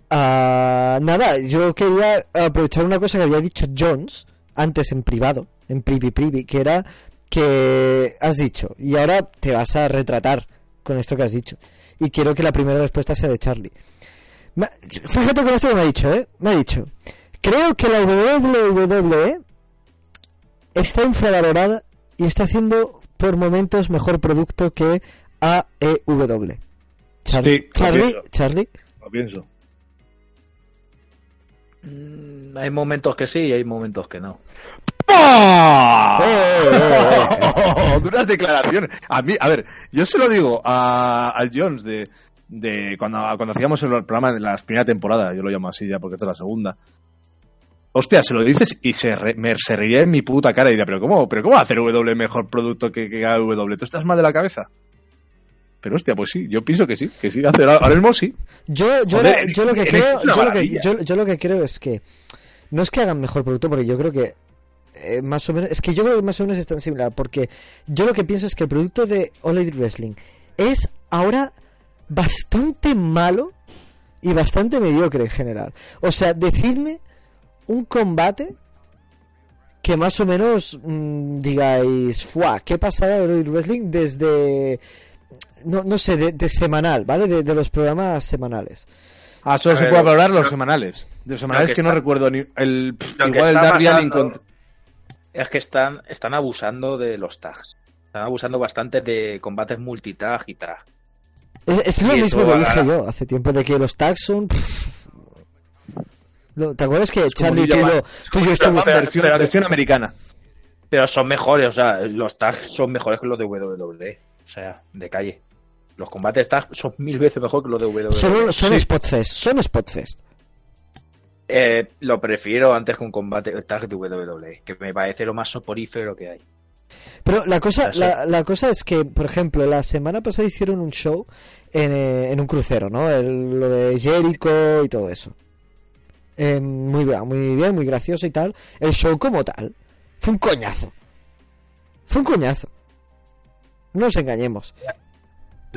[SPEAKER 1] ah, nada, yo quería aprovechar una cosa que había dicho Jones antes en privado, en privi privi, que era que has dicho y ahora te vas a retratar con esto que has dicho. Y quiero que la primera respuesta sea de Charlie. Me- Fíjate con esto que me ha dicho, ¿eh? Me ha dicho, creo que la WWE está infravalorada y está haciendo por momentos mejor producto que AEW. Charlie,
[SPEAKER 2] Sí, lo
[SPEAKER 1] Charlie,
[SPEAKER 2] pienso.
[SPEAKER 1] Charlie.
[SPEAKER 2] Lo pienso.
[SPEAKER 3] Mm, hay momentos que sí y hay momentos que no.
[SPEAKER 2] ¡Pah!
[SPEAKER 1] Eh, eh, eh,
[SPEAKER 2] Duras declaraciones. A mí, a ver, yo se lo digo a, al Jones de, de cuando, cuando hacíamos el programa de la primera temporada, yo lo llamo así ya porque esta es la segunda. Hostia, se lo dices y se, re- me, se reía en mi puta cara y diría, pero ¿cómo, pero ¿cómo va a hacer W mejor producto que, que AW? ¿Tú estás mal de la cabeza? Pero hostia, pues sí, yo pienso que sí, que sí, hace, ahora mismo sí.
[SPEAKER 1] Yo, yo,
[SPEAKER 2] Joder,
[SPEAKER 1] lo- yo lo que creo,
[SPEAKER 2] una
[SPEAKER 1] yo lo que,
[SPEAKER 2] maravilla.
[SPEAKER 1] yo, yo lo que creo es que no es que hagan mejor producto, porque yo creo que eh, más o menos, es que yo creo que más o menos es tan similar, porque yo lo que pienso es que el producto de All Elite Wrestling es ahora bastante malo y bastante mediocre en general. O sea, decidme un combate que más o menos mm, digáis, ¡fua! ¿Qué pasada de All Elite Wrestling desde no, no sé, de, de semanal, ¿vale? De, de los programas semanales.
[SPEAKER 2] Ah, solo
[SPEAKER 3] A
[SPEAKER 2] se
[SPEAKER 3] ver,
[SPEAKER 2] puede valorar los
[SPEAKER 3] lo-
[SPEAKER 2] semanales. De los semanales
[SPEAKER 3] que
[SPEAKER 2] que, no recuerdo ni el pff, igual el Darby
[SPEAKER 3] Es que están, están abusando de los tags. Están abusando bastante de combates multitag y tag.
[SPEAKER 1] Es, es lo
[SPEAKER 3] Y
[SPEAKER 1] mismo que dije yo hace tiempo, de que los tags son... pff, no, ¿Te acuerdas que Charlie tú yo, tú yo
[SPEAKER 2] versión,
[SPEAKER 3] pero-
[SPEAKER 2] versión americana.
[SPEAKER 3] Pero son mejores, o sea, los tags son mejores que los de WWE. O sea, de calle. Los combates tag son mil veces mejor que los de WWE.
[SPEAKER 1] son, son
[SPEAKER 2] Sí.
[SPEAKER 1] Spotfest, son Spotfest.
[SPEAKER 3] Eh, lo prefiero antes que un combate tag de WWE, que me parece lo más soporífero que hay.
[SPEAKER 1] Pero la cosa, la cosa es que, por ejemplo, la semana pasada hicieron un show en, eh, en un crucero, ¿no? El- lo de Jericho y todo eso. Eh, muy bien, muy bien, muy gracioso y tal. El show como tal fue un coñazo. Fue un coñazo. No nos engañemos.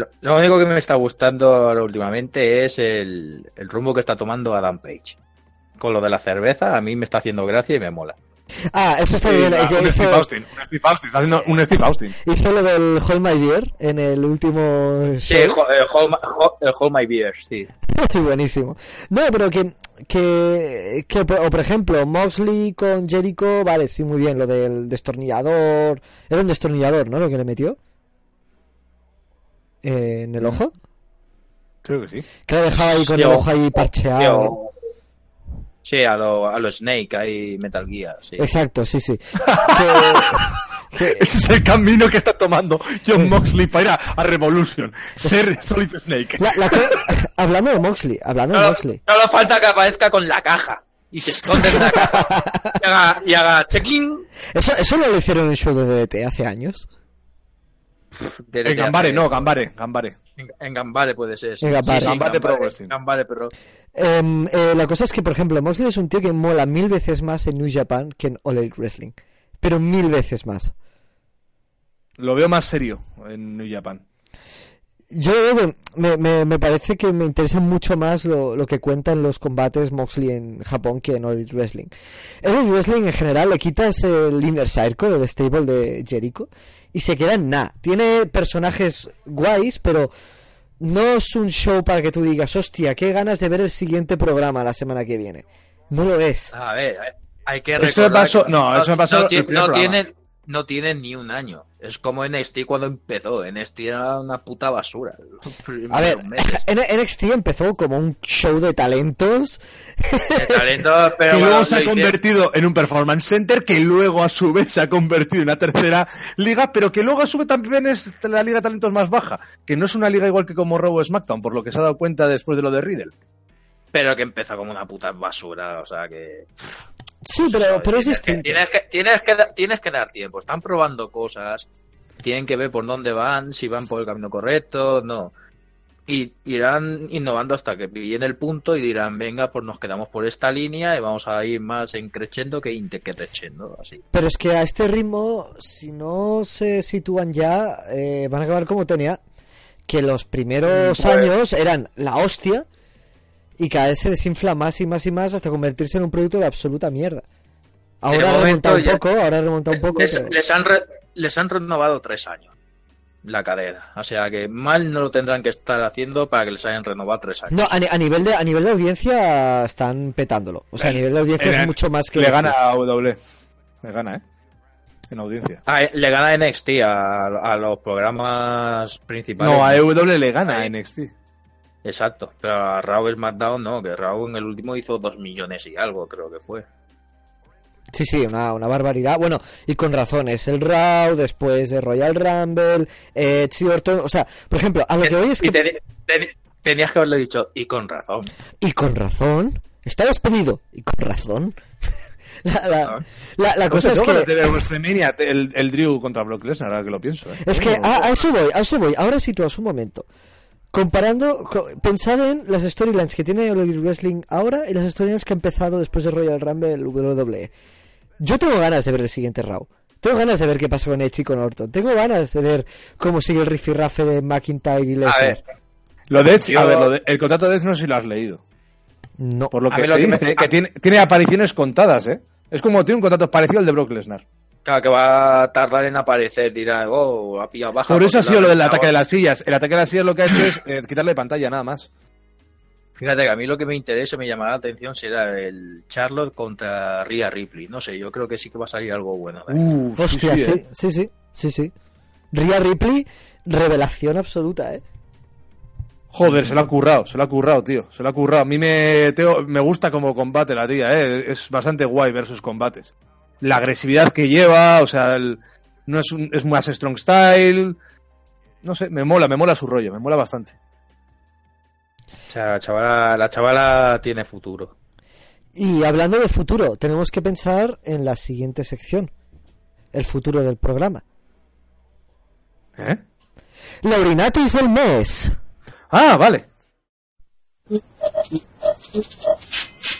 [SPEAKER 3] Lo, lo único que me está gustando ahora últimamente es el, el rumbo que está tomando Adam Page. Con lo de la cerveza, a mí me está haciendo gracia y me mola.
[SPEAKER 1] Ah, eso está
[SPEAKER 2] Sí,
[SPEAKER 1] bien.
[SPEAKER 2] ah,
[SPEAKER 1] eh,
[SPEAKER 2] un
[SPEAKER 1] hizo,
[SPEAKER 2] Steve Austin, un Steve Austin, está haciendo un Steve Austin.
[SPEAKER 1] hizo lo del Hold My Beer en el último
[SPEAKER 3] Sí,
[SPEAKER 1] show.
[SPEAKER 3] ho- eh, hold, my, hold- eh, hold my beer, sí.
[SPEAKER 1] Buenísimo. No, pero que, que, que, o por ejemplo, Moxley con Jericho, vale, sí, muy bien, lo del destornillador. Era un destornillador, ¿no? Lo que le metió. Eh, en el ojo.
[SPEAKER 2] Creo que sí.
[SPEAKER 1] Que le dejaba ahí con
[SPEAKER 3] Sí,
[SPEAKER 1] el ojo ahí parcheado.
[SPEAKER 3] Sí, o- Sí, a lo, a lo Snake, hay Metal Gear, sí.
[SPEAKER 1] Exacto, sí, sí. Que- que-
[SPEAKER 2] Ese es el camino que está tomando John Moxley para ir a, a Revolution. Ser Solid Snake.
[SPEAKER 1] la- la co- hablando de Moxley, hablando de
[SPEAKER 3] Solo,
[SPEAKER 1] Moxley.
[SPEAKER 3] solo falta que aparezca con la caja y se esconde en la caja y haga, y haga check-in.
[SPEAKER 1] Eso, eso no lo hicieron en un show de DDT hace años.
[SPEAKER 2] En Gambare, no, Gambare, Gambare.
[SPEAKER 3] En, en Gambare puede ser. sí.
[SPEAKER 1] En Gambare.
[SPEAKER 3] Sí, sí,
[SPEAKER 2] Gambare Pro Wrestling.
[SPEAKER 3] Gambare Pro.
[SPEAKER 1] Em, eh, la cosa es que, por ejemplo, Moxley es un tío que mola mil veces más en New Japan que en All Elite Wrestling. Pero mil veces más.
[SPEAKER 2] Lo veo más serio en New Japan.
[SPEAKER 1] Yo me, me, me parece que me interesa mucho más lo, lo que cuentan los combates Moxley en Japón que en All Elite Wrestling. En All Elite Wrestling en general le quitas el Inner Circle, el stable de Jericho, y se queda en nada. Tiene personajes guays, pero no es un show para que tú digas, hostia, qué ganas de ver el siguiente programa la semana que viene. No lo es.
[SPEAKER 3] A ver, hay que
[SPEAKER 2] Eso me
[SPEAKER 3] recordar
[SPEAKER 2] pasó-
[SPEAKER 3] que
[SPEAKER 2] no, eso me pasó
[SPEAKER 3] no,
[SPEAKER 2] el
[SPEAKER 3] no tienen no tienen ni un año. Es como NXT cuando empezó. NXT era una puta basura.
[SPEAKER 1] A ver,
[SPEAKER 3] meses.
[SPEAKER 1] NXT empezó como un show de talentos.
[SPEAKER 3] De talento, pero
[SPEAKER 2] que luego se ha convertido en un performance center, que luego a su vez se ha convertido en una tercera liga, pero que luego a su vez también es la liga de talentos más baja, que no es una liga igual que como Raw o SmackDown, por lo que se ha dado cuenta después de lo de Riddle.
[SPEAKER 3] pero que empezó como una puta basura. O sea que.
[SPEAKER 1] Sí, pero,
[SPEAKER 3] eso,
[SPEAKER 1] pero es
[SPEAKER 3] que-
[SPEAKER 1] distinto.
[SPEAKER 3] Tienes que, tienes, que, da- tienes que dar tiempo. Están probando cosas. Tienen que ver por dónde van, si van por el camino correcto, no. Y irán innovando hasta que pillen el punto y dirán, venga, pues nos quedamos por esta línea y vamos a ir más en creciendo que decreciendo, así.
[SPEAKER 1] Pero es que a este ritmo, si no se sitúan ya, eh, van a acabar como tenía. Que los primeros
[SPEAKER 3] Pues-
[SPEAKER 1] años eran la hostia y cada vez se desinfla más y más y más hasta convertirse en un producto de absoluta mierda. Ahora ha remontado un poco, ahora ha remontado un poco.
[SPEAKER 3] Les,
[SPEAKER 1] pero-
[SPEAKER 3] les han re- les han renovado tres años la cadena. O sea que mal no lo tendrán que estar haciendo para que les hayan renovado tres años.
[SPEAKER 1] No, a, ni- a nivel de a nivel de audiencia están petándolo. O sea, a nivel de audiencia
[SPEAKER 2] En-
[SPEAKER 1] es mucho más que
[SPEAKER 2] Le gana a W. Le gana, ¿eh? En audiencia.
[SPEAKER 3] Ah, eh, le gana NXT a, a los programas principales.
[SPEAKER 2] No, a EW le gana a NXT.
[SPEAKER 3] Exacto, pero a Raw y SmackDown no, que Raw en el último hizo dos millones y algo, creo que fue.
[SPEAKER 1] Sí, sí, una, una barbaridad. Bueno, y con razones. El Raw, después de Royal Rumble, eh, Orton. O sea, por ejemplo, a lo que voy es
[SPEAKER 3] Y
[SPEAKER 1] que...
[SPEAKER 3] te- te- tenías que haberle dicho, y con razón.
[SPEAKER 1] Y con razón. Está despedido. Y con razón. la, la, la, la cosa es que...
[SPEAKER 2] el, el Drew contra Brock Lesnar, ahora que lo pienso. ¿eh?
[SPEAKER 1] Es que a, a eso voy, a eso voy. Ahora situaos un momento. Comparando, co- pensad en las storylines que tiene All Elite Wrestling ahora y las storylines que ha empezado después de Royal Rumble el WWE. Yo tengo ganas de ver el siguiente Raw. Tengo ganas de ver qué pasa con Edge y con Orton. Tengo ganas de ver cómo sigue el rifirrafe de McIntyre y
[SPEAKER 3] A
[SPEAKER 1] Lesnar.
[SPEAKER 3] ver,
[SPEAKER 2] Lo de Edge, a ver, lo de- el contrato de Edge no sé si lo has leído.
[SPEAKER 1] No.
[SPEAKER 2] Por lo
[SPEAKER 3] A
[SPEAKER 2] que se
[SPEAKER 3] lo que me-
[SPEAKER 2] dice, que tiene, tiene apariciones contadas, ¿eh? Es como tiene un contrato parecido al de Brock Lesnar.
[SPEAKER 3] Claro que va a tardar en aparecer, dirá, oh, ha pillado baja.
[SPEAKER 2] Por eso ha sido lo del ataque de las sillas. El ataque de las sillas lo que ha hecho es eh, quitarle pantalla, nada más.
[SPEAKER 3] Fíjate que a mí lo que me interesa, me llamará la atención, será el Charlotte contra Rhea Ripley. No sé, yo creo que sí que va a salir algo bueno. ¿eh?
[SPEAKER 2] Uh, sí,
[SPEAKER 1] Hostia,
[SPEAKER 2] sí,
[SPEAKER 1] sí,
[SPEAKER 2] ¿eh?
[SPEAKER 1] sí, sí, sí, sí. Rhea Ripley, revelación absoluta, ¿eh?
[SPEAKER 2] Joder, se lo ha currado, se lo ha currado, tío. Se lo ha currado. A mí me, Teo, me gusta como combate la tía, ¿eh? Es bastante guay ver sus combates. La agresividad que lleva, o sea, el- no es, un- es más strong style. No sé, me mola, me mola su rollo, me mola bastante.
[SPEAKER 3] O sea, la chavala, la chavala tiene futuro.
[SPEAKER 1] Y hablando de futuro, tenemos que pensar en la siguiente sección. El futuro del programa.
[SPEAKER 2] ¿Eh?
[SPEAKER 1] Laurinatis del mes.
[SPEAKER 2] Ah, vale.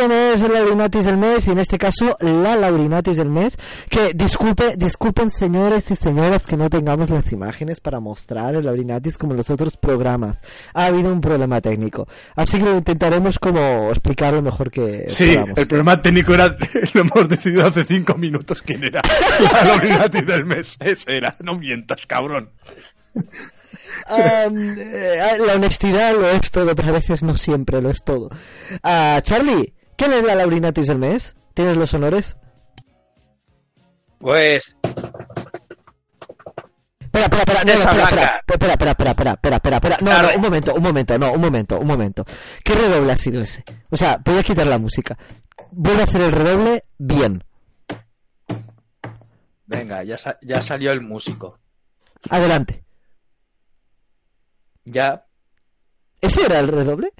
[SPEAKER 1] ¿Quién es el Laurinatis del mes? Y en este caso, la Laurinatis del mes. Que disculpe, disculpen señores y señoras que no tengamos las imágenes para mostrar el Laurinatis como en los otros programas. Ha habido un problema técnico. Así que lo intentaremos como explicar lo mejor que
[SPEAKER 2] Sí,
[SPEAKER 1] podamos.
[SPEAKER 2] el problema técnico era, lo hemos decidido hace cinco minutos quién era. La nominatis del mes. Ese era, no mientas, cabrón.
[SPEAKER 1] Eh, la honestidad lo es todo, pero a veces no siempre lo es todo. Ah, Charlie, ¿quién es la Laurinatis del mes? ¿Tienes los honores?
[SPEAKER 3] Pues,
[SPEAKER 1] Espera, espera, espera, no, espera, espera, espera, espera, espera, espera, espera, espera, espera, no,
[SPEAKER 3] Claro.
[SPEAKER 1] no, un momento, un momento, no, un momento, un momento. ¿Qué redoble ha sido ese? O sea, voy a quitar la música. Voy a hacer el redoble bien.
[SPEAKER 3] Venga, ya, sa- ya salió el músico.
[SPEAKER 1] Adelante.
[SPEAKER 3] Ya.
[SPEAKER 1] ¿Ese era el redoble?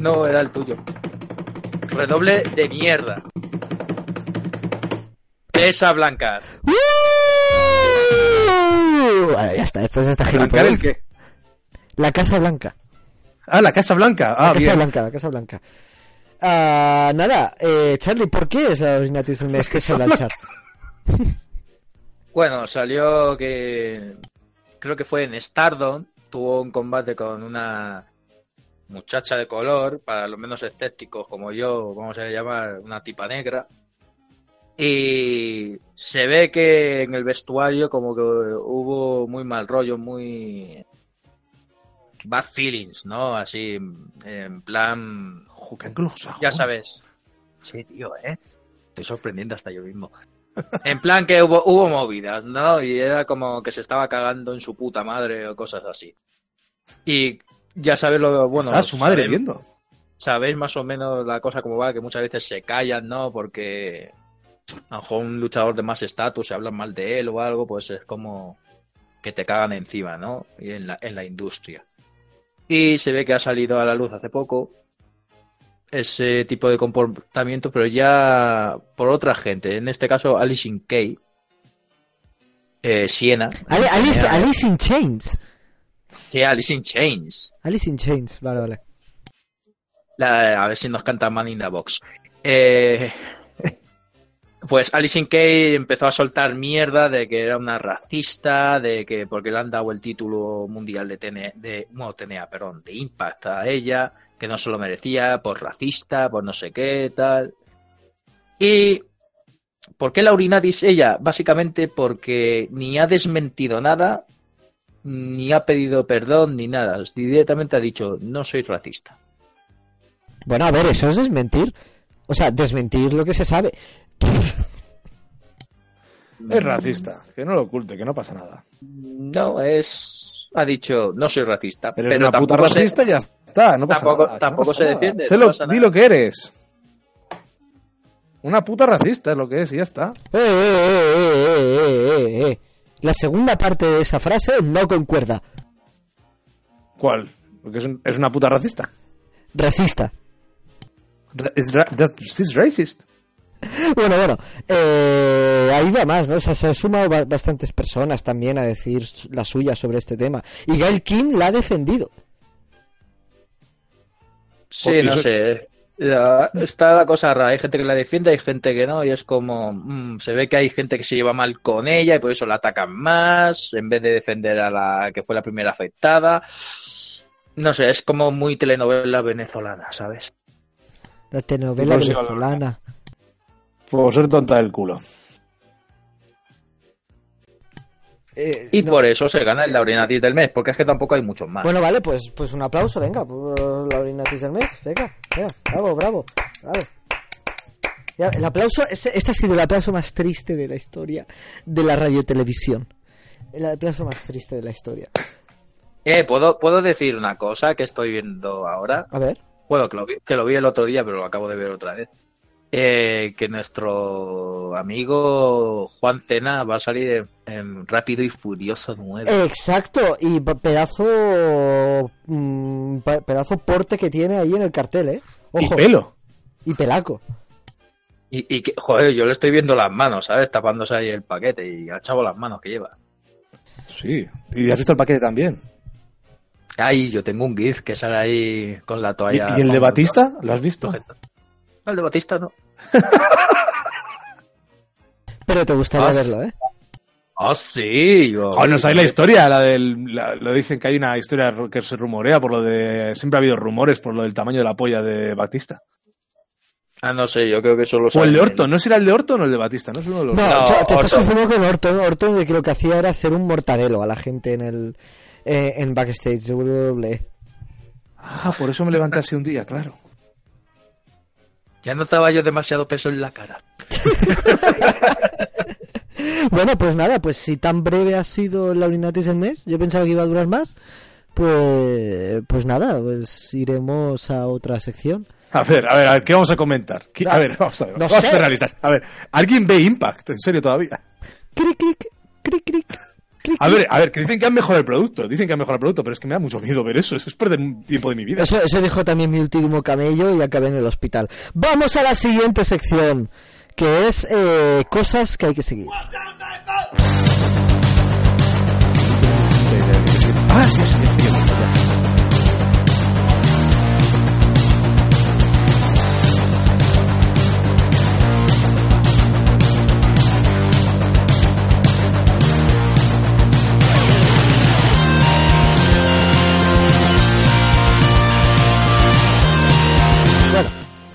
[SPEAKER 3] No, era el tuyo. Redoble de mierda. Esa Blanca.
[SPEAKER 1] Vale, ya está, después de esta
[SPEAKER 2] ¿Blancar el qué?
[SPEAKER 1] La Casa Blanca.
[SPEAKER 2] Ah, la Casa Blanca. Ah,
[SPEAKER 1] la Casa
[SPEAKER 2] bien.
[SPEAKER 1] Blanca, la Casa Blanca. Ah, nada, eh, Charlie, ¿por qué es la Originatis del mes que se habla al chat?
[SPEAKER 3] Bueno, salió que. Creo que fue en Stardom. Tuvo un combate con una muchacha de color, para los menos escépticos como yo, vamos a llamar una tipa negra. Y se ve que en el vestuario como que hubo muy mal rollo, muy bad feelings, ¿no? Así, en plan, ya sabes. Sí, tío, ¿eh? Estoy sorprendiendo hasta yo mismo. En plan que hubo, hubo movidas, ¿no? Y era como que se estaba cagando en su puta madre o cosas así. Y ya sabes lo bueno.
[SPEAKER 2] Está su madre
[SPEAKER 3] sabéis-
[SPEAKER 2] viendo.
[SPEAKER 3] Sabéis más o menos la cosa como va, que muchas veces se callan, ¿no? Porque a lo mejor un luchador de más estatus se habla mal de él o algo, pues es como que te cagan encima, ¿no? Y en la, en la industria. Y se ve que ha salido a la luz hace poco ese tipo de comportamiento, pero ya por otra gente. En este caso, Alice in Kay, eh, Siena.
[SPEAKER 1] Ali- Alice, Alice in Chains.
[SPEAKER 3] Sí, Alice in Chains.
[SPEAKER 1] Alice in Chains, vale, vale.
[SPEAKER 3] La- a ver si nos canta Man in the Box. Eh, pues Alice in Kay empezó a soltar mierda de que era una racista, de que porque le han dado el título mundial de TNA, de, no, TNA, perdón, de Impact a ella, que no se lo merecía, por racista, por no sé qué, tal. Y ¿por qué Laurinadis ella? Básicamente porque ni ha desmentido nada, ni ha pedido perdón, ni nada. Directamente ha dicho, no soy racista.
[SPEAKER 1] Bueno, a ver, eso es desmentir. O sea, desmentir lo que se sabe.
[SPEAKER 2] Es racista. Que no lo oculte, que no pasa nada.
[SPEAKER 3] No, es. Ha dicho, no soy racista.
[SPEAKER 2] Pero,
[SPEAKER 3] Pero,
[SPEAKER 2] una puta
[SPEAKER 3] tampoco, se,
[SPEAKER 2] racista ya está. No pasa
[SPEAKER 3] tampoco-
[SPEAKER 2] nada,
[SPEAKER 3] tampoco
[SPEAKER 2] no pasa
[SPEAKER 3] se
[SPEAKER 2] nada.
[SPEAKER 3] defiende, no
[SPEAKER 2] lo-
[SPEAKER 3] pasa
[SPEAKER 2] di
[SPEAKER 3] nada.
[SPEAKER 2] lo que eres. Una puta racista es lo que es y ya está.
[SPEAKER 1] Eh, eh, eh, eh, eh, eh, eh. La segunda parte de esa frase no concuerda.
[SPEAKER 2] ¿Cuál? Porque es, un- es una puta racista.
[SPEAKER 1] Racista.
[SPEAKER 2] She's racist.
[SPEAKER 1] Bueno, bueno, eh, ha ido a más, ¿no? O sea, se han sumado ba- bastantes personas también a decir la suya sobre este tema. Y Gail Kim la ha defendido.
[SPEAKER 3] Sí,
[SPEAKER 2] Y
[SPEAKER 3] no sé. Ya, Está la cosa rara. Hay gente que la defiende, hay gente que no. Y es como. mm, se ve que hay gente que se lleva mal con ella y por eso la atacan más. En vez de defender a la que fue la primera afectada. No sé, es como muy telenovela venezolana, ¿sabes?
[SPEAKER 1] La telenovela venezolana.
[SPEAKER 2] Por ser tonta del culo.
[SPEAKER 1] Eh,
[SPEAKER 3] Y
[SPEAKER 1] no.
[SPEAKER 3] por eso se gana el Laurinatis del mes, porque es que tampoco hay muchos más.
[SPEAKER 1] Bueno, vale, pues, pues un aplauso, venga, por la orinatis del mes. Venga, venga, bravo, bravo. bravo. Ya, el aplauso, este, este ha sido el aplauso más triste de la historia de la radiotelevisión. El aplauso más triste de la historia.
[SPEAKER 3] Eh, ¿puedo, puedo decir una cosa que estoy viendo ahora.
[SPEAKER 1] A ver.
[SPEAKER 3] Bueno, que lo, vi, que lo vi el otro día, pero lo acabo de ver otra vez. Eh, que nuestro amigo Juan Cena va a salir en, en Rápido y Furioso 9.
[SPEAKER 1] Exacto, y pe- pedazo mm, pe- pedazo porte que tiene ahí en el cartel, ¿eh?
[SPEAKER 2] Y pelo.
[SPEAKER 1] y pelaco.
[SPEAKER 3] Y, y que, joder, yo le estoy viendo las manos, ¿sabes? Tapándose ahí el paquete y al chavo las manos que lleva.
[SPEAKER 2] Sí. ¿Y has visto el paquete también?
[SPEAKER 3] Ay, yo tengo un GIF que sale ahí con la
[SPEAKER 2] ¿Y,
[SPEAKER 3] toalla.
[SPEAKER 2] y el de Batista? ¿Lo has visto?
[SPEAKER 3] No, el de Batista no.
[SPEAKER 1] Pero te gustaría
[SPEAKER 3] Ah,
[SPEAKER 1] verlo, ¿eh?
[SPEAKER 3] Ah, sí. Yo,
[SPEAKER 2] Joder, no sabéis la historia, la del... la- lo dicen que hay una historia que se rumorea por lo de... Siempre ha habido rumores por lo del tamaño de la polla de Batista.
[SPEAKER 3] Ah, no sé, yo creo que solo
[SPEAKER 2] O el de Orton, ¿no será el de Orton o el de Batista? No es uno de los
[SPEAKER 1] No,
[SPEAKER 2] dos.
[SPEAKER 3] No,
[SPEAKER 1] yo- te estás confundiendo con Orton. Orton de que lo que hacía era hacer un mortadelo a la gente en el eh, en backstage de WWE.
[SPEAKER 2] Ah, por eso me levanté así un día, claro.
[SPEAKER 3] Ya no estaba yo demasiado peso en la cara.
[SPEAKER 1] Bueno, pues nada, pues si tan breve ha sido el Laurinatis del mes, yo pensaba que iba a durar más, pues pues nada, pues iremos a otra sección.
[SPEAKER 2] A ver, a ver, a ver, ¿qué vamos a comentar? ¿Qué- A ver, vamos a ver,
[SPEAKER 1] No
[SPEAKER 2] vamos a
[SPEAKER 1] sé.
[SPEAKER 2] ser realistas. A ver, ¿alguien ve Impact? ¿En serio todavía?
[SPEAKER 1] cric, cric, cric.
[SPEAKER 2] A ver, a ver, que dicen que han mejorado el producto, dicen que han mejorado el producto, pero es que me da mucho miedo ver eso, es perder un tiempo de mi vida.
[SPEAKER 1] Eso, eso dijo también mi último camello y acabé en el hospital. Vamos a la siguiente sección, que es eh, cosas que hay que seguir.
[SPEAKER 2] Ah, sí, sí, sí,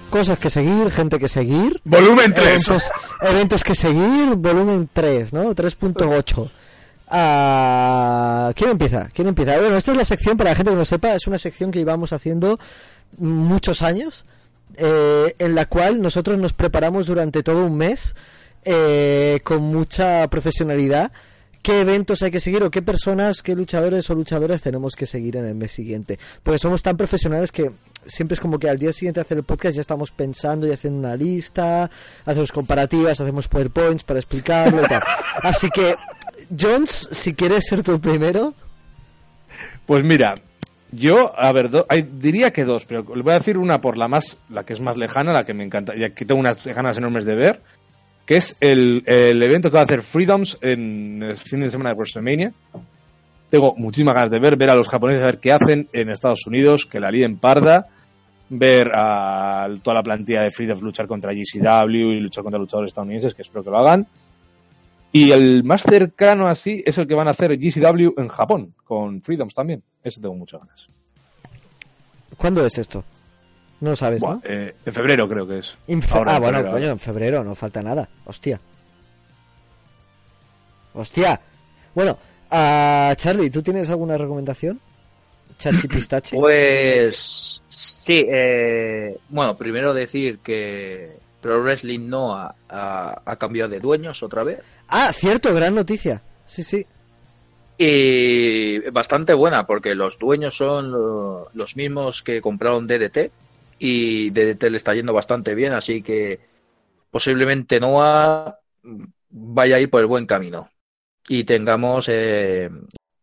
[SPEAKER 1] cosas que seguir, gente que seguir.
[SPEAKER 2] Volumen 3.
[SPEAKER 1] Eventos, eventos que seguir, volumen 3, ¿no? 3.8. Ah, ¿Quién empieza? ¿Quién empieza? Bueno, esta es la sección, para la gente que no sepa, es una sección que íbamos haciendo muchos años, eh, en la cual nosotros nos preparamos durante todo un mes eh, con mucha profesionalidad qué eventos hay que seguir o qué personas, qué luchadores o luchadoras tenemos que seguir en el mes siguiente. Porque somos tan profesionales que siempre es como que al día siguiente hacer el podcast ya estamos pensando y haciendo una lista, hacemos comparativas, hacemos PowerPoints para explicarlo. Así que, Jones, si quieres ser el primero.
[SPEAKER 2] Pues mira, yo, a ver, do- diría que dos, pero le voy a decir una por la más, la que es más lejana, la que me encanta, y aquí tengo unas ganas enormes de ver, que es el, el evento que va a hacer Freedoms en el fin de semana de WrestleMania. Tengo muchísimas ganas de ver, ver a los japoneses, a ver qué hacen en Estados Unidos, que la líen parda, ver a toda la plantilla de Freedoms luchar contra GCW y luchar contra luchadores estadounidenses, que espero que lo hagan. Y el más cercano así es el que van a hacer GCW en Japón, con Freedoms también. Ese tengo muchas ganas.
[SPEAKER 1] ¿Cuándo es esto? No lo sabes,
[SPEAKER 2] Buah,
[SPEAKER 1] ¿no?
[SPEAKER 2] eh, en febrero creo que es.
[SPEAKER 1] En fe-
[SPEAKER 2] Ahora,
[SPEAKER 1] ah,
[SPEAKER 2] en
[SPEAKER 1] bueno,
[SPEAKER 2] febrero,
[SPEAKER 1] coño,
[SPEAKER 2] ahora.
[SPEAKER 1] en febrero, no falta nada. Hostia. Hostia. Bueno, a Charlie, ¿tú tienes alguna recomendación? Chachi Pistache.
[SPEAKER 3] Pues sí, eh, bueno, primero decir que Pro Wrestling no ha, ha- ha cambiado de dueños otra vez.
[SPEAKER 1] Ah, cierto, gran noticia. Sí, sí.
[SPEAKER 3] Y bastante buena, porque los dueños son lo- los mismos que compraron DDT y DDT le está yendo bastante bien, así que posiblemente Noah vaya a ir por el buen camino y tengamos eh,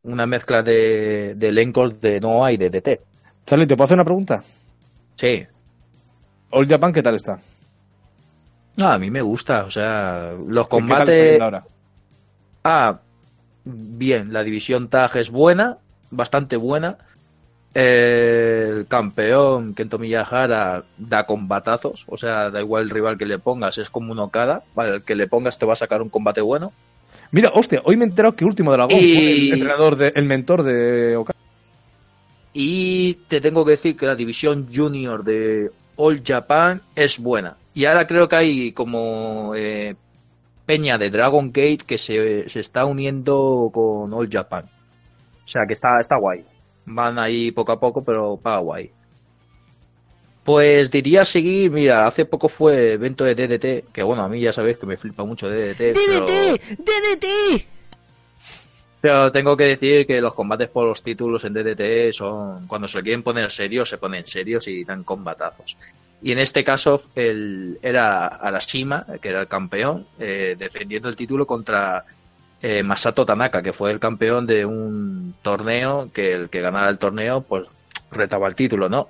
[SPEAKER 3] una mezcla de, de elencos de Noah y DDT.
[SPEAKER 2] Charlie, ¿te puedo hacer una pregunta?
[SPEAKER 3] Sí,
[SPEAKER 2] All Japan, ¿qué tal está?
[SPEAKER 3] No, a mí me gusta, o sea, los
[SPEAKER 2] ¿Qué tal está
[SPEAKER 3] combates...
[SPEAKER 2] ahora?
[SPEAKER 3] Ah, bien, la división tag es buena, bastante buena. El campeón Kento Miyahara da combatazos, o sea, da igual el rival que le pongas, es como un Okada, vale, el que le pongas te va a sacar un combate bueno.
[SPEAKER 2] Mira, hostia, hoy me he enterado que Último Dragón
[SPEAKER 3] Y-
[SPEAKER 2] fue el entrenador, de, el mentor de Okada.
[SPEAKER 3] Y te tengo que decir que la división junior de All Japan es buena. Y ahora creo que hay como eh, peña de Dragon Gate que se, se está uniendo con All Japan. O sea que está, está guay. Van ahí poco a poco, pero paga guay. Pues diría seguir, mira, hace poco fue evento de DDT, que bueno, a mí ya sabéis que me flipa mucho DDT. pero-
[SPEAKER 1] ¡DDT! ¡DDT!
[SPEAKER 3] pero tengo que decir que los combates por los títulos en DDT son, cuando se quieren poner serios, se ponen serios y dan combatazos. Y en este caso el, era Arashima, que era el campeón, eh, defendiendo el título contra eh, Masato Tanaka, que fue el campeón de un torneo, que el que ganara el torneo, pues retaba el título, ¿no?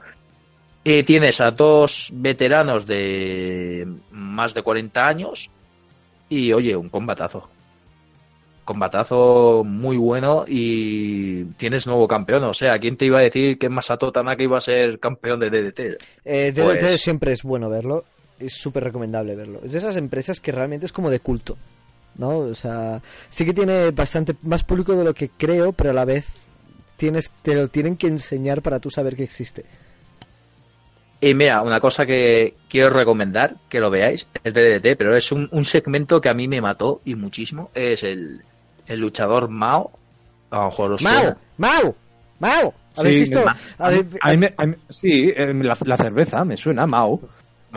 [SPEAKER 3] Y tienes a dos veteranos de más de 40 años y, oye, un combatazo combatazo muy bueno y tienes nuevo campeón. O sea, ¿quién te iba a decir que Masato Tanaka iba a ser campeón de DDT?
[SPEAKER 1] Eh, DDT
[SPEAKER 3] Pues-
[SPEAKER 1] siempre es bueno verlo. Es súper recomendable verlo. Es de esas empresas que realmente es como de culto. ¿No? O sea, sí que tiene bastante más público de lo que creo, pero a la vez tienes, te lo tienen que enseñar para tú saber que existe.
[SPEAKER 3] Y mira, una cosa que quiero recomendar, que lo veáis, es de DDT, pero es un, un segmento que a mí me mató y muchísimo. Es el, el luchador Mao. A lo mejor os suena.
[SPEAKER 1] ¡Mau! ¡Mau! ¿Habéis
[SPEAKER 2] Sí,
[SPEAKER 1] visto?
[SPEAKER 3] ma-
[SPEAKER 1] ¿Habéis-
[SPEAKER 2] A mí me- a mí- sí, eh, la, la cerveza me suena, Mao.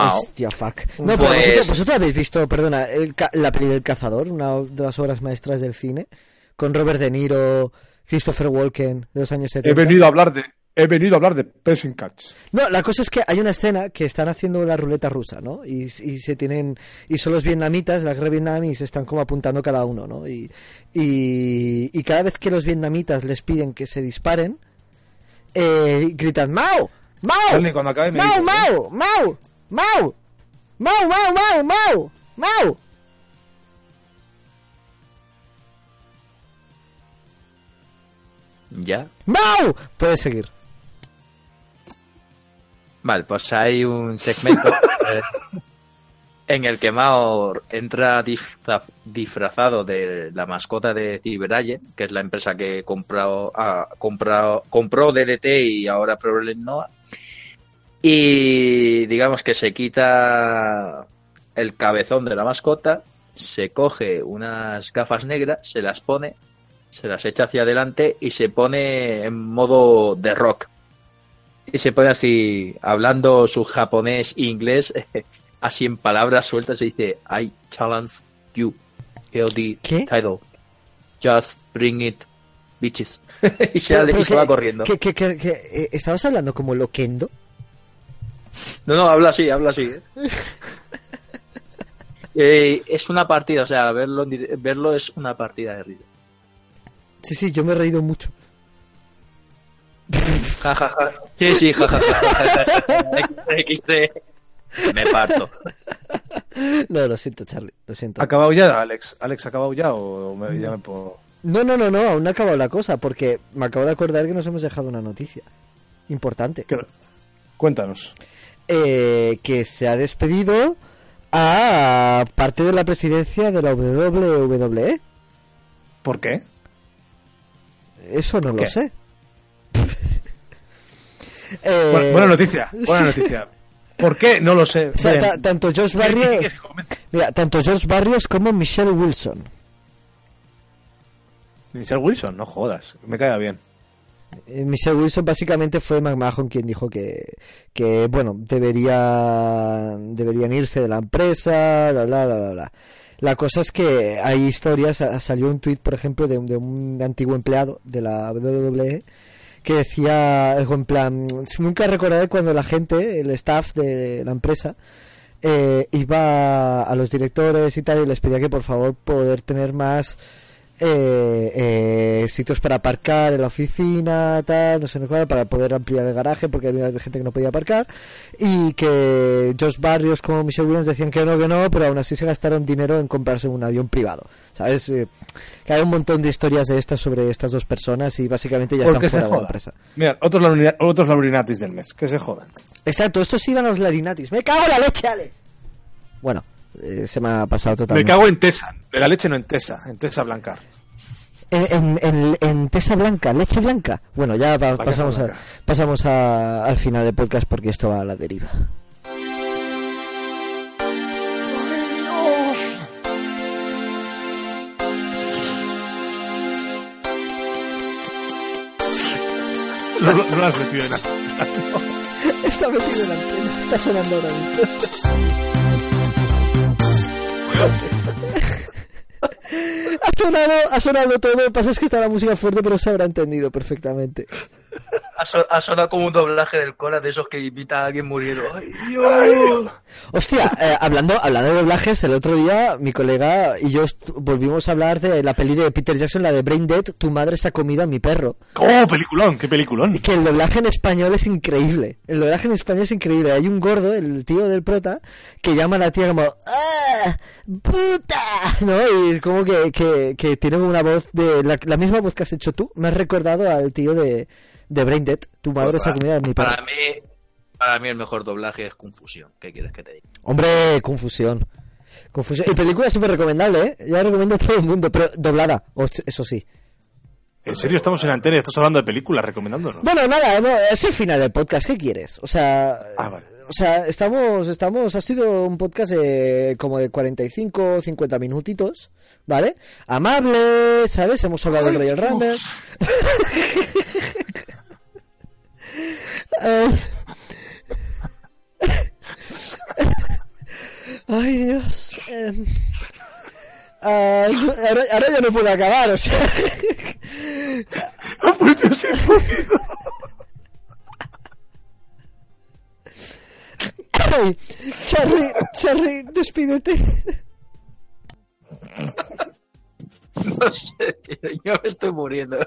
[SPEAKER 3] Mao.
[SPEAKER 1] Hostia, fuck. No, pero
[SPEAKER 3] Pues-
[SPEAKER 1] vosotros, vosotros habéis visto, perdona, el ca- la peli del cazador, una de las obras maestras del cine, con Robert De Niro, Christopher Walken, de los años 70.
[SPEAKER 2] He venido a hablar de, he venido a hablar de Pressing Catch.
[SPEAKER 1] No, la cosa es que hay una escena que están haciendo la ruleta rusa, ¿no? Y, y se tienen y son los vietnamitas, la guerra vietnam y se están como apuntando cada uno, ¿no? Y, y, y cada vez que los vietnamitas les piden que se disparen, eh, gritan ¡Mao! ¡Mao!
[SPEAKER 2] Stanley, cuando acabe me
[SPEAKER 1] ¡Mao,
[SPEAKER 2] dices, ¿eh?
[SPEAKER 1] Mao! ¡Mao! ¡Mao! ¡Mao, Mao, Mao, Mao! ¡Mao!
[SPEAKER 3] ¿Ya?
[SPEAKER 1] ¡Mao! Puedes seguir.
[SPEAKER 3] Vale, pues hay un segmento eh, en el que Mao entra disfra- disfrazado de la mascota de Cyberaye, que es la empresa que compró, ha comprado, compró DDT y ahora Problem Noah. Y digamos que se quita el cabezón de la mascota, se coge unas gafas negras, se las pone, se las echa hacia adelante y se pone en modo de rock. Y se pone así, hablando su japonés e inglés, así en palabras sueltas, y dice, I challenge you,
[SPEAKER 1] ¿Qué?
[SPEAKER 3] title, just bring it, bitches. y se,
[SPEAKER 1] Pero- pero
[SPEAKER 3] y se
[SPEAKER 1] que-
[SPEAKER 3] va corriendo.
[SPEAKER 1] que- que- eh, ¿Estabas hablando como loquendo?
[SPEAKER 3] No, no, habla así, habla así. ¿eh? Eh, es una partida, o sea, verlo, verlo es una partida de risa.
[SPEAKER 1] Sí, sí, yo me he reído mucho.
[SPEAKER 3] Ja, ja, ja. Sí, sí, ja, ja, ja, ja, ja, ja. XD. Me parto.
[SPEAKER 1] No, lo siento, Charlie, lo siento.
[SPEAKER 2] ¿Ha acabado ya, Alex? ¿Alex ha acabado ya o me- ya me puedo...?
[SPEAKER 1] No, no, no, no, aún no ha acabado la cosa, porque me acabo de acordar que nos hemos dejado una noticia importante.
[SPEAKER 2] ¿Qué- Cuéntanos.
[SPEAKER 1] Eh, que se ha despedido a parte de la presidencia de la WWE.
[SPEAKER 2] ¿Por qué?
[SPEAKER 1] Eso no lo sé. Eh,
[SPEAKER 2] Bueno, buena noticia, buena noticia. ¿Por qué? No lo sé.
[SPEAKER 1] o sea, tanto George
[SPEAKER 2] ¿Qué- qué- qué
[SPEAKER 1] Barrios, mira, tanto George Barrios como Michelle Wilson.
[SPEAKER 2] Michelle Wilson, no jodas. Me cae bien.
[SPEAKER 1] Eh, Michelle Wilson básicamente fue McMahon quien dijo que, que bueno, debería, deberían irse de la empresa, bla, bla, bla, bla. La cosa es que hay historias, sa- salió un tuit, por ejemplo, de, un- de un antiguo empleado de la WWE que decía algo en plan, nunca recordaré cuando la gente, el staff de la empresa, eh, iba a los directores y tal y les pedía que por favor poder tener más eh, eh, sitios para aparcar en la oficina, tal, no sé cuál, para poder ampliar el garaje porque había gente que no podía aparcar y que Josh Barrios como Michelle Williams decían que no, que no, pero aún así se gastaron dinero en comprarse un avión privado, ¿sabes? Eh, que hay un montón de historias de estas sobre estas dos personas y básicamente ya
[SPEAKER 2] Porque
[SPEAKER 1] están fuera de la empresa.
[SPEAKER 2] Mira, otros, otros laurinatis del mes. Que se jodan.
[SPEAKER 1] Exacto, estos iban a los larinatis. ¡Me cago en la leche, Alex! Bueno, eh, se me ha pasado
[SPEAKER 2] Me
[SPEAKER 1] totalmente.
[SPEAKER 2] cago en Tesa. De la leche no en Tesa. En Tesa Blancar.
[SPEAKER 1] En, en, en- en Tesa Blanca, leche blanca. Bueno, ya pa-
[SPEAKER 2] La
[SPEAKER 1] pasamos, a,
[SPEAKER 2] Blanca.
[SPEAKER 1] pasamos a- al final del podcast porque esto va a la deriva.
[SPEAKER 2] No, no, lo has metido en nada.
[SPEAKER 1] Está metido en la antena, está sonando ahora mismo. Ha, sonado, ha sonado todo, pasa es que está la música fuerte, pero se habrá entendido perfectamente.
[SPEAKER 3] Ha, so- ha sonado como un doblaje del Cora de esos que invita a alguien muriendo. ¡Ay, Dios!
[SPEAKER 1] Hostia, eh, hablando, hablando de doblajes, el otro día mi colega y yo volvimos a hablar de la peli de Peter Jackson, la de Brain Dead, Tu madre se ha comido a mi perro.
[SPEAKER 2] ¡Oh, peliculón! ¡Qué peliculón!
[SPEAKER 1] Que el doblaje en español es increíble. El doblaje en español es increíble. Hay un gordo, el tío del prota, que llama a la tía como ¡Ah! ¡Puta! ¿No? Y como que, que, que tiene una voz de... La, la misma voz que has hecho tú. Me has recordado al tío de, de Brain Dead. Tu madre se ha comido a mi perro.
[SPEAKER 3] Para mí, para mí el mejor doblaje es Confusión. ¿Qué quieres que te diga?
[SPEAKER 1] Hombre, confusión. Confusión. Y película súper recomendable, ¿eh? Yo la recomiendo a todo el mundo, pero doblada, o- eso sí.
[SPEAKER 2] En serio, estamos en antena y estás hablando de películas, recomendándonos.
[SPEAKER 1] Bueno, nada, no, es el final del podcast, ¿qué quieres? O sea,
[SPEAKER 2] Ah, vale.
[SPEAKER 1] o sea, estamos, estamos, ha sido un podcast eh, como de 45, 50 minutitos, ¿vale? Amable, ¿sabes? Hemos hablado del Royal Rumble. Eh. Ay, Dios. Eh. Ah, ahora, ahora, ya no puedo acabar, o sea.
[SPEAKER 2] pues yo sí podido.
[SPEAKER 1] Ay, Charlie, Charlie, despídete.
[SPEAKER 3] No sé, yo me estoy muriendo.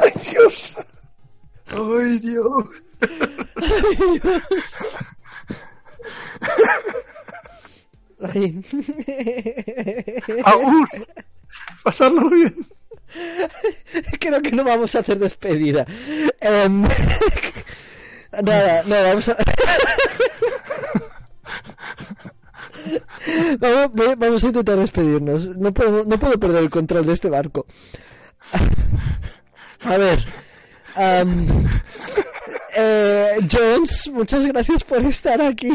[SPEAKER 2] ¡Ay, Dios!
[SPEAKER 3] Ay, Dios.
[SPEAKER 1] Ay, Dios. Ay.
[SPEAKER 2] ¡Aún! Pasarlo bien.
[SPEAKER 1] Creo que no vamos a hacer despedida. Em, nada, no, vamos a. vamos, vamos a intentar despedirnos. No puedo, no puedo perder el control de este barco. A ver. am, eh, Jones, muchas gracias por estar aquí.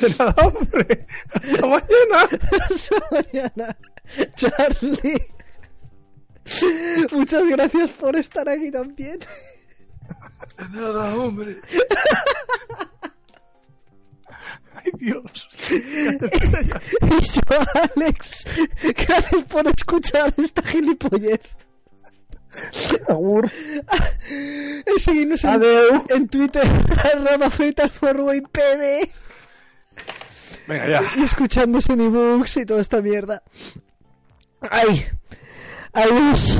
[SPEAKER 2] De nada, hombre. Hasta mañana.
[SPEAKER 1] Hasta mañana. Charlie. Muchas gracias por estar aquí también.
[SPEAKER 3] Nada, hombre.
[SPEAKER 2] ¡Ay, Dios!
[SPEAKER 1] Y yo, Alex, gracias por escuchar esta gilipollez.
[SPEAKER 2] Agur.
[SPEAKER 1] Y seguirnos en, en Twitter, arroba FatalForwayPD,
[SPEAKER 2] Venga, ya.
[SPEAKER 1] y escuchándose en ebooks y toda esta mierda. Ay, adiós,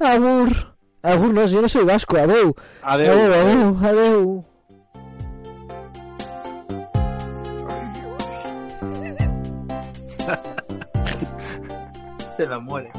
[SPEAKER 1] agur. Agur, no, yo no soy vasco, adeu.
[SPEAKER 2] Adeu.
[SPEAKER 1] adeu, adeu. adeu.
[SPEAKER 3] Se la muere.